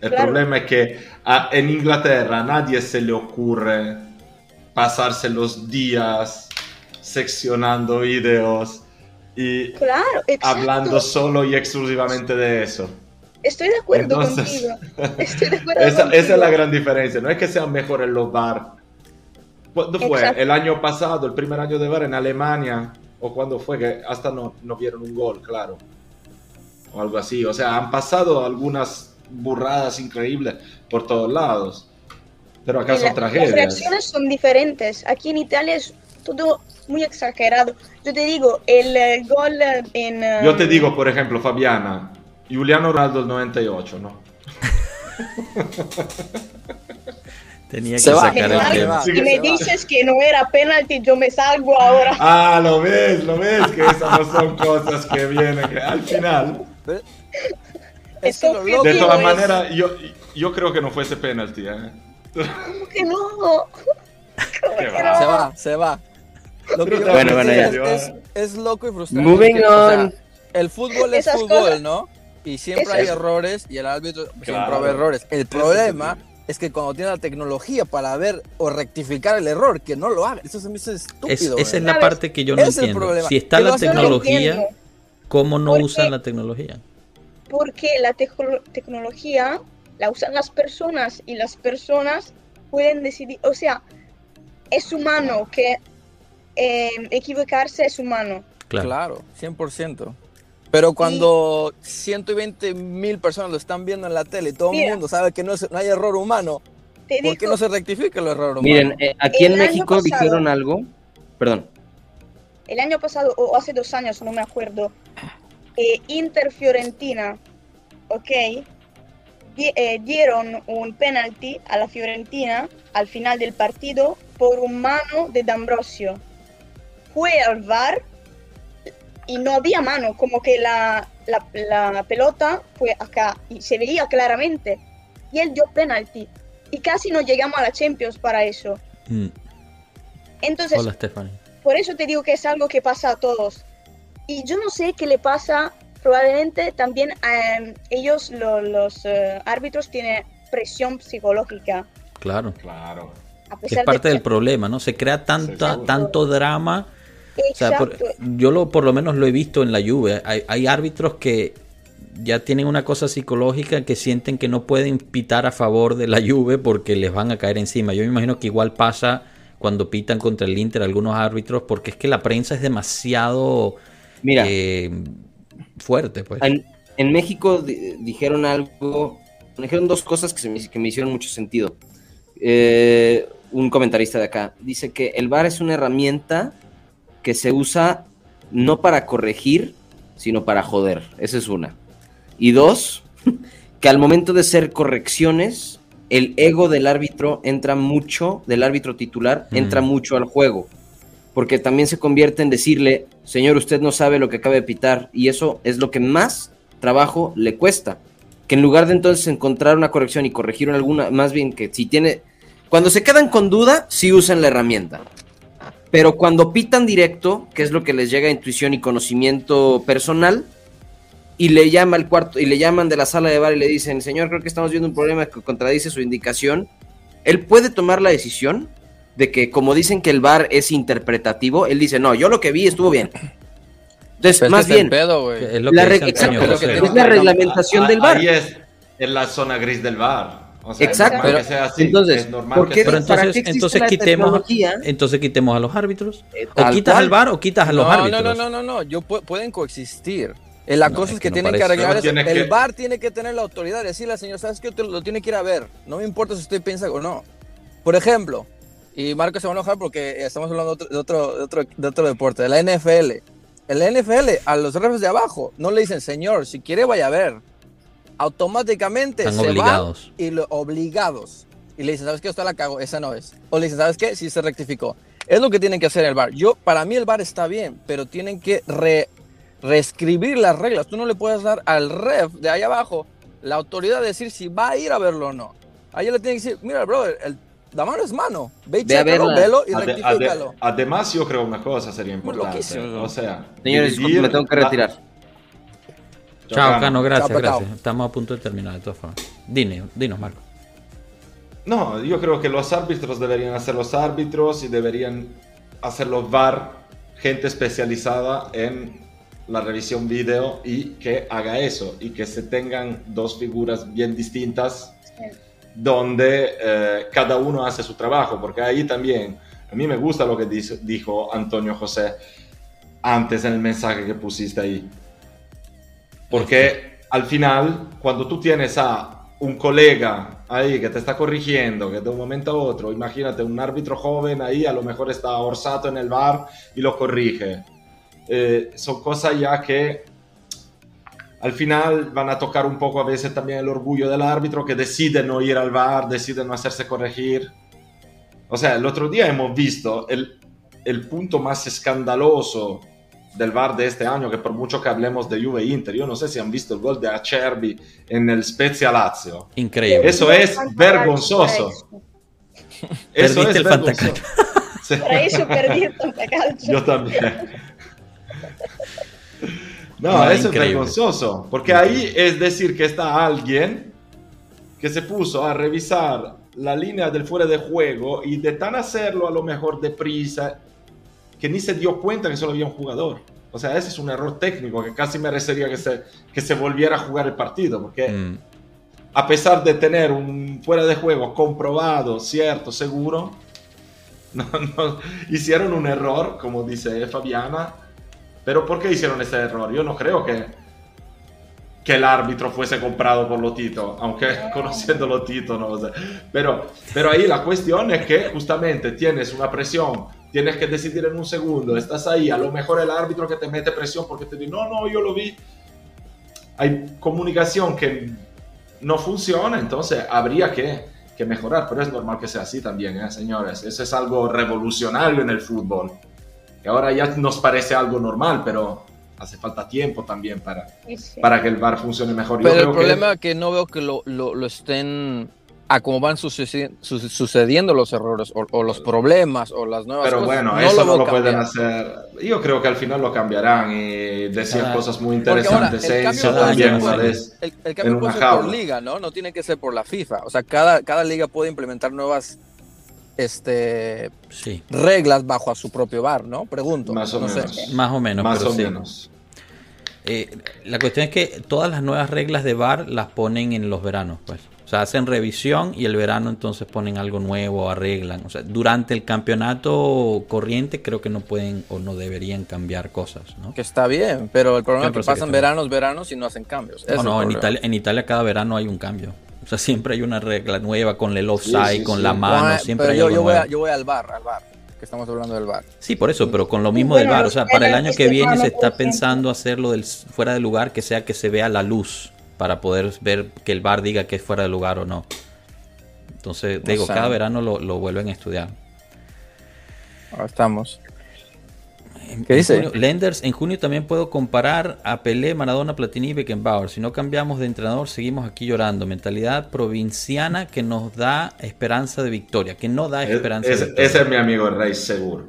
El Claro. problema es que a- en Inglaterra a nadie se le ocurre pasarse los días seccionando videos y Claro, hablando solo y exclusivamente de eso. Estoy de acuerdo Entonces- contigo. Estoy de acuerdo Esa, contigo. esa es la gran diferencia. No es que sean mejores los VAR. ¿Cuándo fue? Exacto. El año pasado, el primer año de VAR en Alemania. ¿O cuándo fue? Que hasta no, no vieron un gol, claro. O algo así. O sea, han pasado algunas burradas increíbles por todos lados. Pero acá son la- tragedias. Las reacciones son diferentes. Aquí en Italia es todo muy exagerado. Yo te digo, el eh, gol eh, en... eh, Yo te digo, por ejemplo, Fabiana, Juliano Ronaldo el 98, ¿no? Tenía que Se va, sacar me el tema. Sí, y que me va. dices que no era penalti, yo me salgo ahora. Ah, lo ves, lo ves, que esas no son cosas que vienen. que al final, es que lo de todas es- maneras, yo, yo creo que no fuese penalti, ¿eh? ¿Cómo que no? ¿Cómo que va. se va, se va. Lo que Bueno, creo bueno, es, ya. es, es loco y frustrante. Moving porque, o sea, on. el fútbol es Esas fútbol, cosas- ¿no? Y siempre Eso hay es- errores y el árbitro siempre Claro. va a haber errores. El Eso problema sí. Es que cuando tiene la tecnología para ver o rectificar el error, que no lo haga. Eso se me hace Es- estúpido. esa es la parte que yo no es entiendo. Si está Que la no tecnología, ¿cómo no Porque- usan la tecnología? porque la tecno- tecnología la usan las personas y las personas pueden decidir, o sea, es humano que eh, equivocarse es humano. Claro. Claro, 100%. Pero cuando 120 mil personas lo están viendo en la tele y todo el Mira. mundo sabe que no, es- no hay error humano, Te ¿por qué no se rectifica el error humano? Miren, eh, aquí en El año México pasado- dijeron algo. Perdón. el año pasado o hace dos años, no me acuerdo, eh, Inter Fiorentina, ok, di- eh, dieron un penalti a la Fiorentina al final del partido por un mano de D'Ambrosio. Fue al VAR y no había mano, como que la, la, la pelota fue acá y se veía claramente. Y él dio penalti. Y casi no llegamos a la Champions para eso. Mm. Entonces, Hola, Stephanie. por eso te digo que es algo que pasa a todos. Y yo no sé qué le pasa, probablemente también eh, ellos, lo- los eh, árbitros, tienen presión psicológica. Claro. Claro. Es parte de del problema, ¿no? Se crea tanta, tanto drama. O sea, por- yo lo, por lo menos lo he visto en la Juve. Hay, hay árbitros que ya tienen una cosa psicológica que sienten que no pueden pitar a favor de la Juve porque les van a caer encima. Yo me imagino que igual pasa cuando pitan contra el Inter algunos árbitros porque es que la prensa es demasiado Mira, eh, fuerte, pues. En, en México di- dijeron algo, dijeron dos cosas que, se me, que me hicieron mucho sentido. Eh, un comentarista de acá dice que el VAR es una herramienta que se usa no para corregir, sino para joder. Esa es una. Y dos, que al momento de hacer correcciones, el ego del árbitro entra mucho, del árbitro titular, Mm. entra mucho al juego. Porque también se convierte en decirle, señor, usted no sabe lo que acaba de pitar. Y eso es lo que más trabajo le cuesta. Que en lugar de entonces encontrar una corrección y corregir alguna, más bien que si tiene. Cuando se quedan con duda, sí usan la herramienta. Pero cuando pitan directo, que es lo que les llega a intuición y conocimiento personal, y le llama al cuarto, y le llaman de la sala de bar y le dicen, señor, creo que estamos viendo un problema que contradice su indicación, él puede tomar la decisión de que, como dicen que el bar es interpretativo, él dice, no, yo lo que vi estuvo bien. Entonces, Pero más este es bien, pedo. Es lo La exacto, es reglamentación del bar. Ahí es en la zona gris del bar. O sea, Exacto. es normal que Pero, sea así. entonces, es normal ¿por que qué sea Pero así. ¿Para qué entonces, quitemos, entonces quitemos a los árbitros. Eh, O quitas cual. al bar o quitas a los no, árbitros. No, no, no, no, no. Yo pu- pueden coexistir. Eh, La No, cosa es que, que no tienen que arreglar eso. El que- bar tiene que tener la autoridad. Decirle al señor, ¿sabes qué? Usted lo tiene que ir a ver. No me importa si usted piensa o no. Por ejemplo, y Marco se va a enojar porque estamos hablando de otro, de otro, de otro, de otro deporte, de la NFL. En la NFL, a los refs de abajo, no le dicen, señor, si quiere vaya a ver. Automáticamente Están se obligados. van y lo, obligados. Y le dicen, ¿sabes qué? Usted la cago, esa no es. O le dicen, ¿sabes qué? Sí se rectificó. Es lo que tienen que hacer el bar. Yo, para mí el bar está bien, pero tienen que re- reescribir las reglas. Tú no le puedes dar al ref de ahí abajo la autoridad de decir si va a ir a verlo o no. A ella le tienen que decir, mira, brother, el, la mano es mano. Ve y Ve a chécalo, velo y Ade- rectifícalo. ade- además, yo creo una cosa sería importante. loquísimo. O sea, Señores, dividir me tengo que la- retirar. Chao, Cano, gracias, Chao, gracias. Estamos a punto de terminar, de todas formas. Dine, dinos, Marco. No, yo creo que los árbitros deberían hacer los árbitros y deberían hacer los VAR, gente especializada en la revisión video y que haga eso y que se tengan dos figuras bien distintas donde eh, cada uno hace su trabajo, porque ahí también, a mí me gusta lo que dice- dijo Antonio José antes en el mensaje que pusiste ahí. Porque al final, cuando tú tienes a un colega ahí que te está corrigiendo, que de un momento a otro, imagínate un árbitro joven ahí, a lo mejor está orsato en el bar y lo corrige. Eh, son cosas ya que al final van a tocar un poco a veces también el orgullo del árbitro que decide no ir al bar, decide no hacerse corregir. O sea, el otro día hemos visto el, el punto más escandaloso del VAR de este año, que por mucho que hablemos de Juve Inter, yo no sé si han visto el gol de Acerbi en el Spezia Lazio. Increíble. Eso es vergonzoso. Eso Perdiste es el vergonzoso. Sí, Para eso perdí el fantacalcio. yo también. No, No, eso increíble. es vergonzoso, porque ahí es decir que está alguien que se puso a revisar la línea del fuera de juego y de tan hacerlo a lo mejor deprisa que ni se dio cuenta que solo había un jugador. O sea, ese es un error técnico que casi merecería que se, que se volviera a jugar el partido, porque Mm, a pesar de tener un fuera de juego comprobado, cierto, seguro, no, no, hicieron un error, como dice Fabiana. Pero ¿por qué hicieron ese error? Yo no creo que, que el árbitro fuese comprado por Lotito, aunque conociendo Lotito no lo sé. Pero, pero ahí la cuestión es que justamente tienes una presión, tienes que decidir en un segundo, estás ahí, a lo mejor el árbitro que te mete presión porque te dice, no, no, yo lo vi. Hay comunicación que no funciona, entonces habría que, que mejorar, pero es normal que sea así también, ¿eh, señores. Eso es algo revolucionario en el fútbol. Que ahora ya nos parece algo normal, pero hace falta tiempo también para, Sí, sí. para que el bar funcione mejor. Yo Pero el creo que- problema es que no veo que lo, lo, lo estén a cómo van sucedi- su- sucediendo los errores o, o los problemas o las nuevas Pero cosas. bueno, no eso no lo pueden hacer. Yo creo que al final lo cambiarán y decían cosas muy Porque ahora, interesantes. el Enzo cambio también por-. El, el en cambio puede ser por liga, ¿no? No tiene que ser por la FIFA. O sea, cada, cada liga puede implementar nuevas este, sí, reglas bajo a su propio bar, ¿no? Pregunto. Más o no sé. menos. más o menos. Más pero o sí. menos. Eh, la cuestión es que todas las nuevas reglas de VAR las ponen en los veranos, pues. O sea, hacen revisión y el verano entonces ponen algo nuevo, arreglan. O sea, durante el campeonato corriente creo que no pueden o no deberían cambiar cosas, ¿no? Que está bien, pero el problema es que pasan veranos, veranos y no hacen cambios. No, no, en. Italia, en Italia cada verano hay un cambio. O sea, siempre hay una regla nueva con el offside, Sí, sí, con sí. la mano, Bueno, siempre pero hay yo, algo yo, voy a, yo voy al bar, al bar, que estamos hablando del bar. Sí, por eso, pero con lo mismo Bueno, del bar. O sea, para el año que viene se está pensando hacerlo del fuera de lugar, que sea que se vea la luz para poder ver que el bar diga que es fuera de lugar o no. Entonces, No digo, cada verano lo, lo vuelven a estudiar. Ahora estamos. En- ¿Qué en dice? junio- Lenders, en junio también puedo comparar a Pelé, Maradona, Platini y Beckenbauer. Si no cambiamos de entrenador, seguimos aquí llorando. Mentalidad provinciana que nos da esperanza de victoria, que no da Es- esperanza es- de victoria. ese es mi amigo Rey, seguro.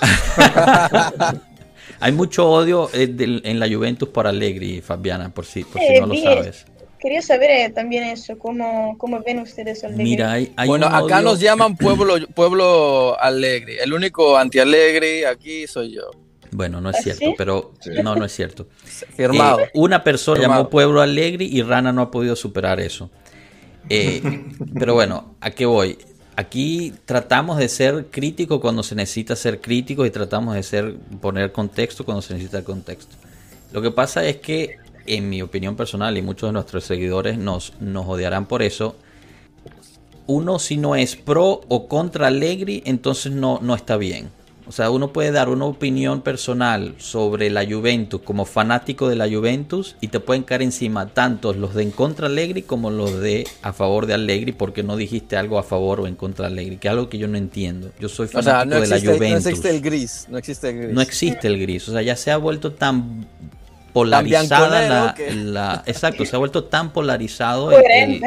Hay mucho odio eh, en la Juventus por Allegri, Fabiana, por si, por si Eh, no lo sabes. Quería saber eh, también eso, cómo, cómo ven ustedes al Mira, hay, hay bueno, un acá odio- nos llaman pueblo, pueblo alegre. El único anti-alegre aquí soy yo. Bueno, no es ¿Ah, cierto, sí? pero Sí. no, no es cierto. Firmado. Eh, una persona Firmado. llamó Pueblo Alegre y Rana no ha podido superar eso. Eh, pero bueno, ¿a qué voy? Aquí tratamos de ser críticos cuando se necesita ser críticos y tratamos de ser poner contexto cuando se necesita contexto. Lo que pasa es que, en mi opinión personal, y muchos de nuestros seguidores nos, nos odiarán por eso, uno si no es pro o contra Allegri, entonces no, no está bien. O sea, uno puede dar una opinión personal sobre la Juventus como fanático de la Juventus y te pueden caer encima tanto los de en contra Allegri como los de a favor de Allegri porque no dijiste algo a favor o en contra de Allegri, que es algo que yo no entiendo. Yo soy O fanático sea, no de la existe, no Juventus. existe el gris. No existe el gris. No existe el gris, o sea, ya se ha vuelto tan polarizada la, exacto, se ha vuelto tan polarizado el.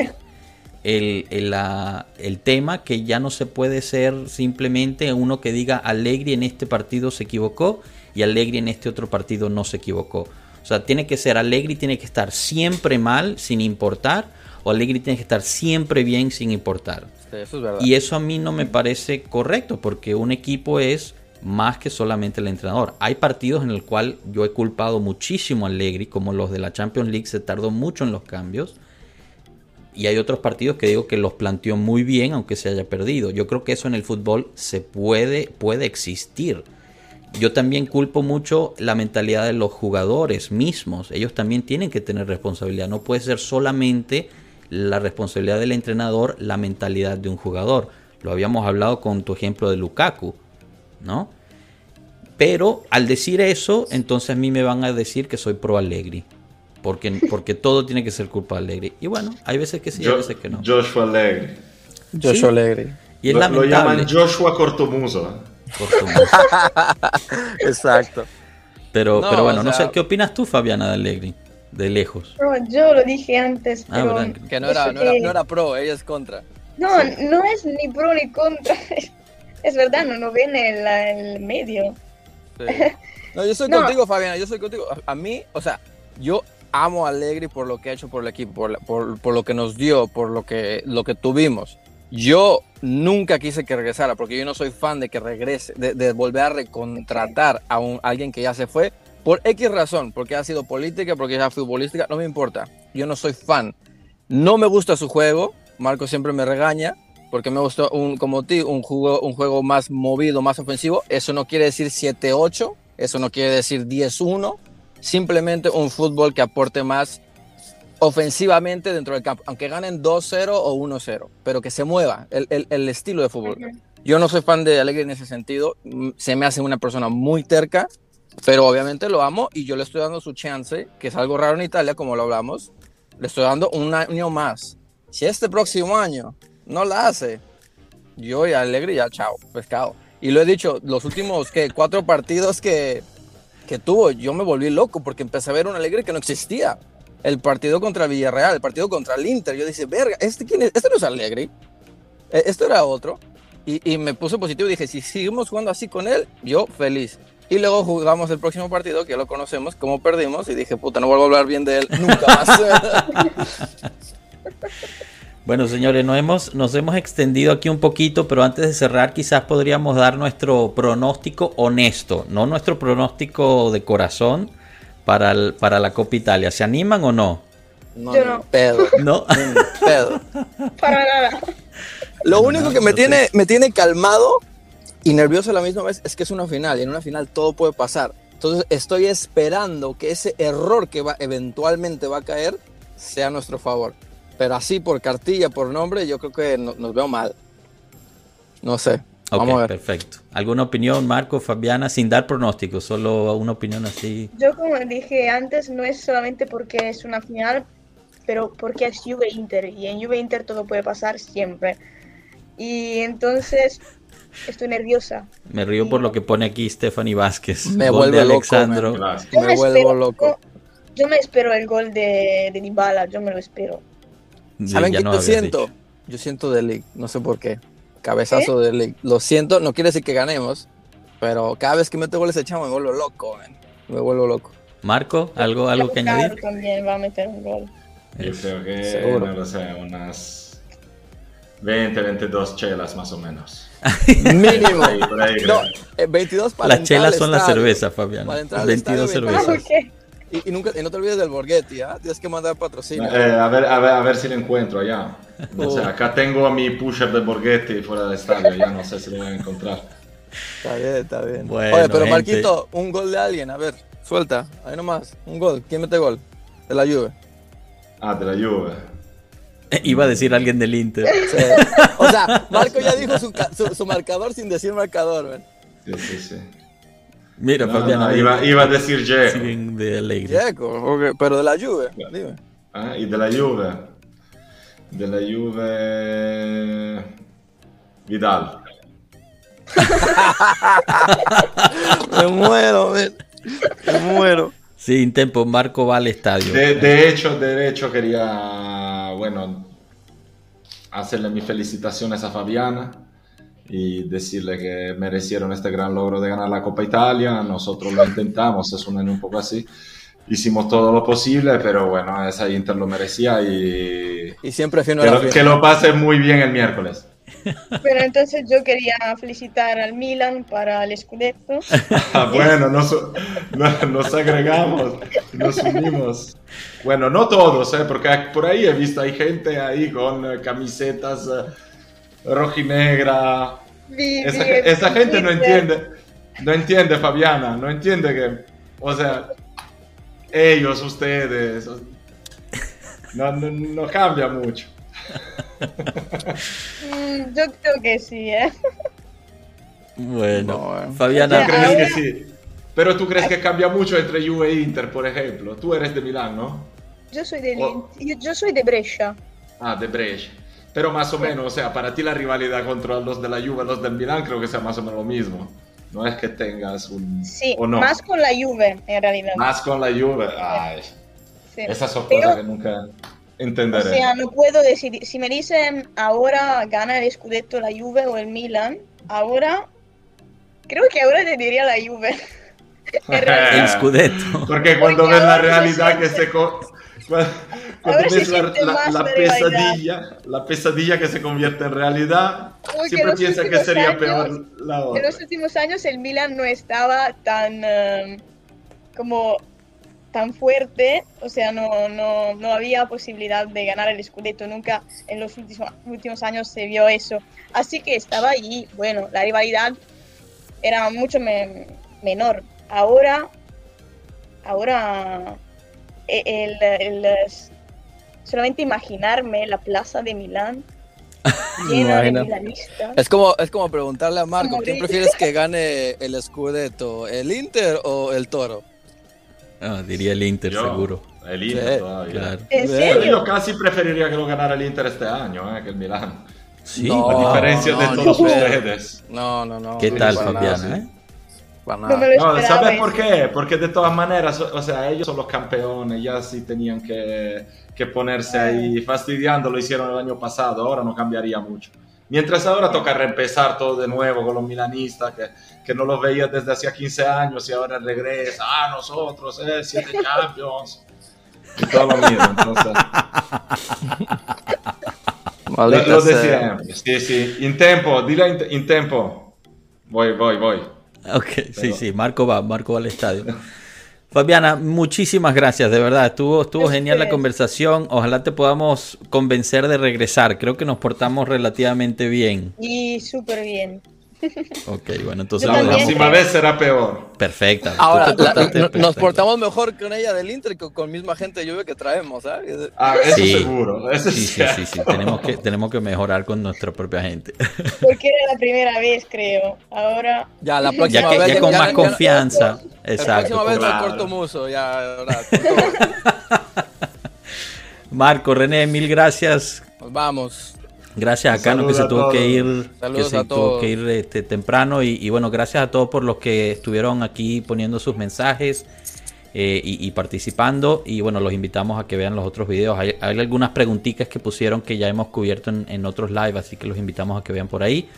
El, el, la- el tema que ya no se puede ser simplemente uno que diga Allegri en este partido se equivocó y Allegri en este otro partido no se equivocó. O sea, tiene que ser Allegri tiene que estar siempre mal sin importar o Allegri tiene que estar siempre bien sin importar. Sí, eso es verdad. Y eso a mí no me parece correcto porque un equipo es más que solamente el entrenador. Hay partidos en el cual yo he culpado muchísimo a Allegri, como los de la Champions League, se tardó mucho en los cambios. Y hay otros partidos que digo que los planteó muy bien, aunque se haya perdido. Yo creo que eso en el fútbol se puede, puede existir. Yo también culpo mucho la mentalidad de los jugadores mismos. Ellos también tienen que tener responsabilidad. No puede ser solamente la responsabilidad del entrenador la mentalidad de un jugador. Lo habíamos hablado con tu ejemplo de Lukaku, ¿no? Pero al decir eso, entonces a mí me van a decir que soy pro Allegri. Porque, porque todo tiene que ser culpa de Allegri. Y bueno, hay veces que sí, hay veces que no. Joshua Allegri. Joshua sí. Alegre. Y es lo, lo lamentable. llaman Joshua Cortomuso. Cortomuso. Exacto. Pero, No, pero bueno, o no sé, ¿qué opinas tú, Fabiana, de Allegri? De lejos. No, yo lo dije antes, Ah, pero... ¿verdad? Que no era, no, era, que- no era pro, ella es contra. No, no es ni pro ni contra. Es verdad, no, no viene el, el medio. Sí. No, yo soy No. contigo, Fabiana, yo soy contigo. A, a mí, o sea, yo amo a Allegri por lo que ha hecho por el equipo, por, por, por lo que nos dio, por lo que, lo que tuvimos. Yo nunca quise que regresara, porque yo no soy fan de que regrese, de, de volver a recontratar a un, alguien que ya se fue, por X razón, porque ha sido política, porque ya futbolística, no me importa. Yo no soy fan. No me gusta su juego, Marco siempre me regaña, porque me gusta un, como ti, un juego, un juego más movido, más ofensivo. Eso no quiere decir 7-8, eso no quiere decir 10-1, simplemente un fútbol que aporte más ofensivamente dentro del campo, aunque ganen 2-0 o 1-0, pero que se mueva el, el- el estilo de fútbol. Yo no soy fan de Alegre en ese sentido, mm, se me hace una persona muy terca, pero obviamente lo amo y yo le estoy dando su chance, que es algo raro en Italia, como lo hablamos, le estoy dando un año más. Si este próximo año no la hace, yo y Alegre ya, chao, pescado. Y lo he dicho, los últimos que cuatro partidos que, que tuvo, yo me volví loco porque empecé a ver un Alegre que no existía. El partido contra Villarreal, el partido contra el Inter, yo dije, verga, ¿este, quién es? este no es Alegre, esto era otro. Y, y me puse positivo dije, si seguimos jugando así con él, yo feliz. Y luego jugamos el próximo partido, que ya lo conocemos, como perdimos, y dije, puta, no vuelvo a hablar bien de él nunca más. Bueno, señores, nos hemos, nos hemos extendido aquí un poquito, pero antes de cerrar quizás podríamos dar nuestro pronóstico honesto, no nuestro pronóstico de corazón para, el- para la Copa Italia. ¿Se animan o no? No, Yo ni no. pedo. No. ni pedo. Para nada. Lo único que me tiene, me tiene calmado y nervioso a la misma vez es que es una final y en una final todo puede pasar. Entonces estoy esperando que ese error que va, eventualmente va a caer sea a nuestro favor. Pero así por cartilla, por nombre, yo creo que no- nos veo mal. No sé. Ok, Vamos a ver. perfecto. ¿Alguna opinión, Marco, Fabiana, sin dar pronóstico? Solo una opinión así. Yo como dije antes, no es solamente porque es una final, pero porque es Juve Inter y en Juve Inter todo puede pasar siempre. Y entonces estoy nerviosa. Me río por lo que pone aquí Stephanie Vázquez. Me Gol de vuelve loco, Alexandro. Gracias. Yo Me vuelvo loco. Yo me espero el gol de, de Dybala, yo me lo espero. ¿Saben qué yo siento? dicho. Yo siento de League, no sé por qué. Cabezazo de League. Lo siento, no quiere decir que ganemos, pero cada vez que meto goles de chamo me vuelvo loco, man. Me vuelvo loco. Marco, ¿algo, algo que añadir? también va a meter un gol. Yo creo que, Seguro. no lo sé, unas 20, 22 chelas más o menos. Mínimo. Por ahí, por ahí, No, creo. eh, 22 para Las chelas son las estadio. cervezas, Fabiana. Para entrar al 22 estadio, Ah, cervezas. Y, y nunca, y no te olvides del Borghetti, ¿ah? Tienes que mandar patrocinio. Eh, a, ver, a, ver, a ver si lo encuentro allá. O sea, Oh. acá tengo a mi pusher de Borghetti fuera del estadio, ya no sé si lo voy a encontrar. Está bien, está bien. Bueno, Oye, pero gente. Marquito, un gol de alguien, a ver, suelta, ahí nomás, un gol. ¿Quién mete gol? De la Juve. Ah, de la Juve. Iba a decir alguien del Inter. Sí. O sea, Marco ya dijo su, su, su marcador sin decir marcador, man. Sí, sí, sí. Mira, No, Fabiana. no, iba, iba a decir Dzeko. siguen de alegre. Checo, ok, pero de la Juve, dime. Ah, y de la Juve. De la Juve. Vidal. Me muero, man. Me muero. Sí, en tiempo, Marco va al estadio. De, de hecho, de hecho, quería, bueno, hacerle mis felicitaciones a Fabiana y decirle que merecieron este gran logro de ganar la Copa Italia. Nosotros lo intentamos, es un año un poco así. Hicimos todo lo posible, pero bueno, esa Inter lo merecía y Y siempre fino a que la lo, que lo pase muy bien el miércoles. Pero entonces yo quería felicitar al Milan para el Scudetto. Ah, bueno, nos, no- nos agregamos, nos unimos. Bueno, no todos, ¿eh? porque por ahí he visto, hay gente ahí con camisetas rojinegra. Vi- Esa, vi- esa gente no entiende, no entiende, Fabiana, no entiende que, o sea, ellos, ustedes, no, no, no cambia mucho. Mm, Yo creo que sí, ¿eh? Bueno, No, eh. ¿Tú Fabiana, crees ahora- que sí? Pero tú crees que cambia mucho entre Juve e Inter, por ejemplo. Tú eres de Milán, ¿no? Yo soy de, yo, yo soy de Brescia. Ah, de Brescia. Pero más o menos, o sea, para ti la rivalidad contra los de la Juve y los del Milán creo que sea más o menos lo mismo. No es que tengas un... Sí, o no. más con la Juve, en realidad. Más con la Juve. Ay, Sí. esas son Pero- cosas que nunca O entenderé. sea, no puedo decidir. Si me dicen ahora gana el Scudetto la Juve o el Milan, ahora creo que ahora te diría la Juve. El Scudetto. Porque cuando Porque ves la realidad que se... Cuando, ves la, la- la pesadilla, la pesadilla que se convierte en realidad, Porque siempre los piensas que sería años- peor la en otra. los últimos años el Milan no estaba tan eh, como tan fuerte, o sea, no, no, no había posibilidad de ganar el Scudetto, nunca en los últimos, últimos años se vio eso. Así que estaba allí, bueno, la rivalidad era mucho me- menor. Ahora, ahora, e- el, el- solamente imaginarme la plaza de Milán llena de milanistas. Es como, es como preguntarle a Marco, ¿quién prefieres que gane el Scudetto, el Inter o el Toro? Ah, diría el Inter, Yo, seguro. El Inter Sí, todavía. Claro. ¿En serio? yo casi preferiría que lo ganara el Inter este año, eh, que el Milán. Sí, No, A diferencia de todos no, ustedes. No, no, no. ¿qué tal, para nada, No me lo No, ¿sabes por qué? Porque de todas maneras, o sea, ellos son los campeones, ya sí tenían que, que ponerse ahí fastidiando, lo hicieron el año pasado, ahora no cambiaría mucho. Mientras ahora toca reempezar todo de nuevo con los milanistas, que, que no los veías desde hacía 15 años y ahora regresa, ah, nosotros, eh, siete champions. Y todo lo mismo, entonces... Maldita Lo, lo de sea. siempre. Sí, sí. In tempo, dile in, in tempo. Voy, voy, voy. Ok, sí, Pero- sí, Marco va, Marco va al estadio. Fabiana, muchísimas gracias, de verdad. Estuvo, estuvo genial la conversación. Ojalá te podamos convencer de regresar. Creo que nos portamos relativamente bien. Y súper bien. Ok, bueno, entonces la próxima vez será peor. Perfecta. Ahora, nos portamos mejor con ella del Inter que con misma gente de lluvia que traemos, ¿sabes? Ah, eso seguro. Eso sí, sí, sí, sí, Tenemos que, tenemos que mejorar con nuestra propia gente. Porque era la primera vez, creo. Ahora. Ya, la próxima ya que, vez. Ya con más confianza. Exacto. La próxima vez claro. corto muso, ya. Marco, René, mil gracias. Nos vamos. Gracias a Cano que se tuvo que ir, que se tuvo que ir este, temprano y, bueno, gracias a todos por los que estuvieron aquí poniendo sus mensajes eh, y, participando y bueno, los invitamos a que vean los otros videos. Hay, algunas preguntitas que pusieron que ya hemos cubierto en, otros live, así que los invitamos a que vean por ahí.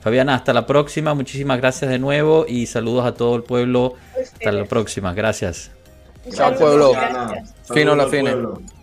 Fabiana, hasta la próxima, muchísimas gracias de nuevo y saludos a todo el pueblo. Hasta la próxima, gracias. Chao pueblo. Fino la fine.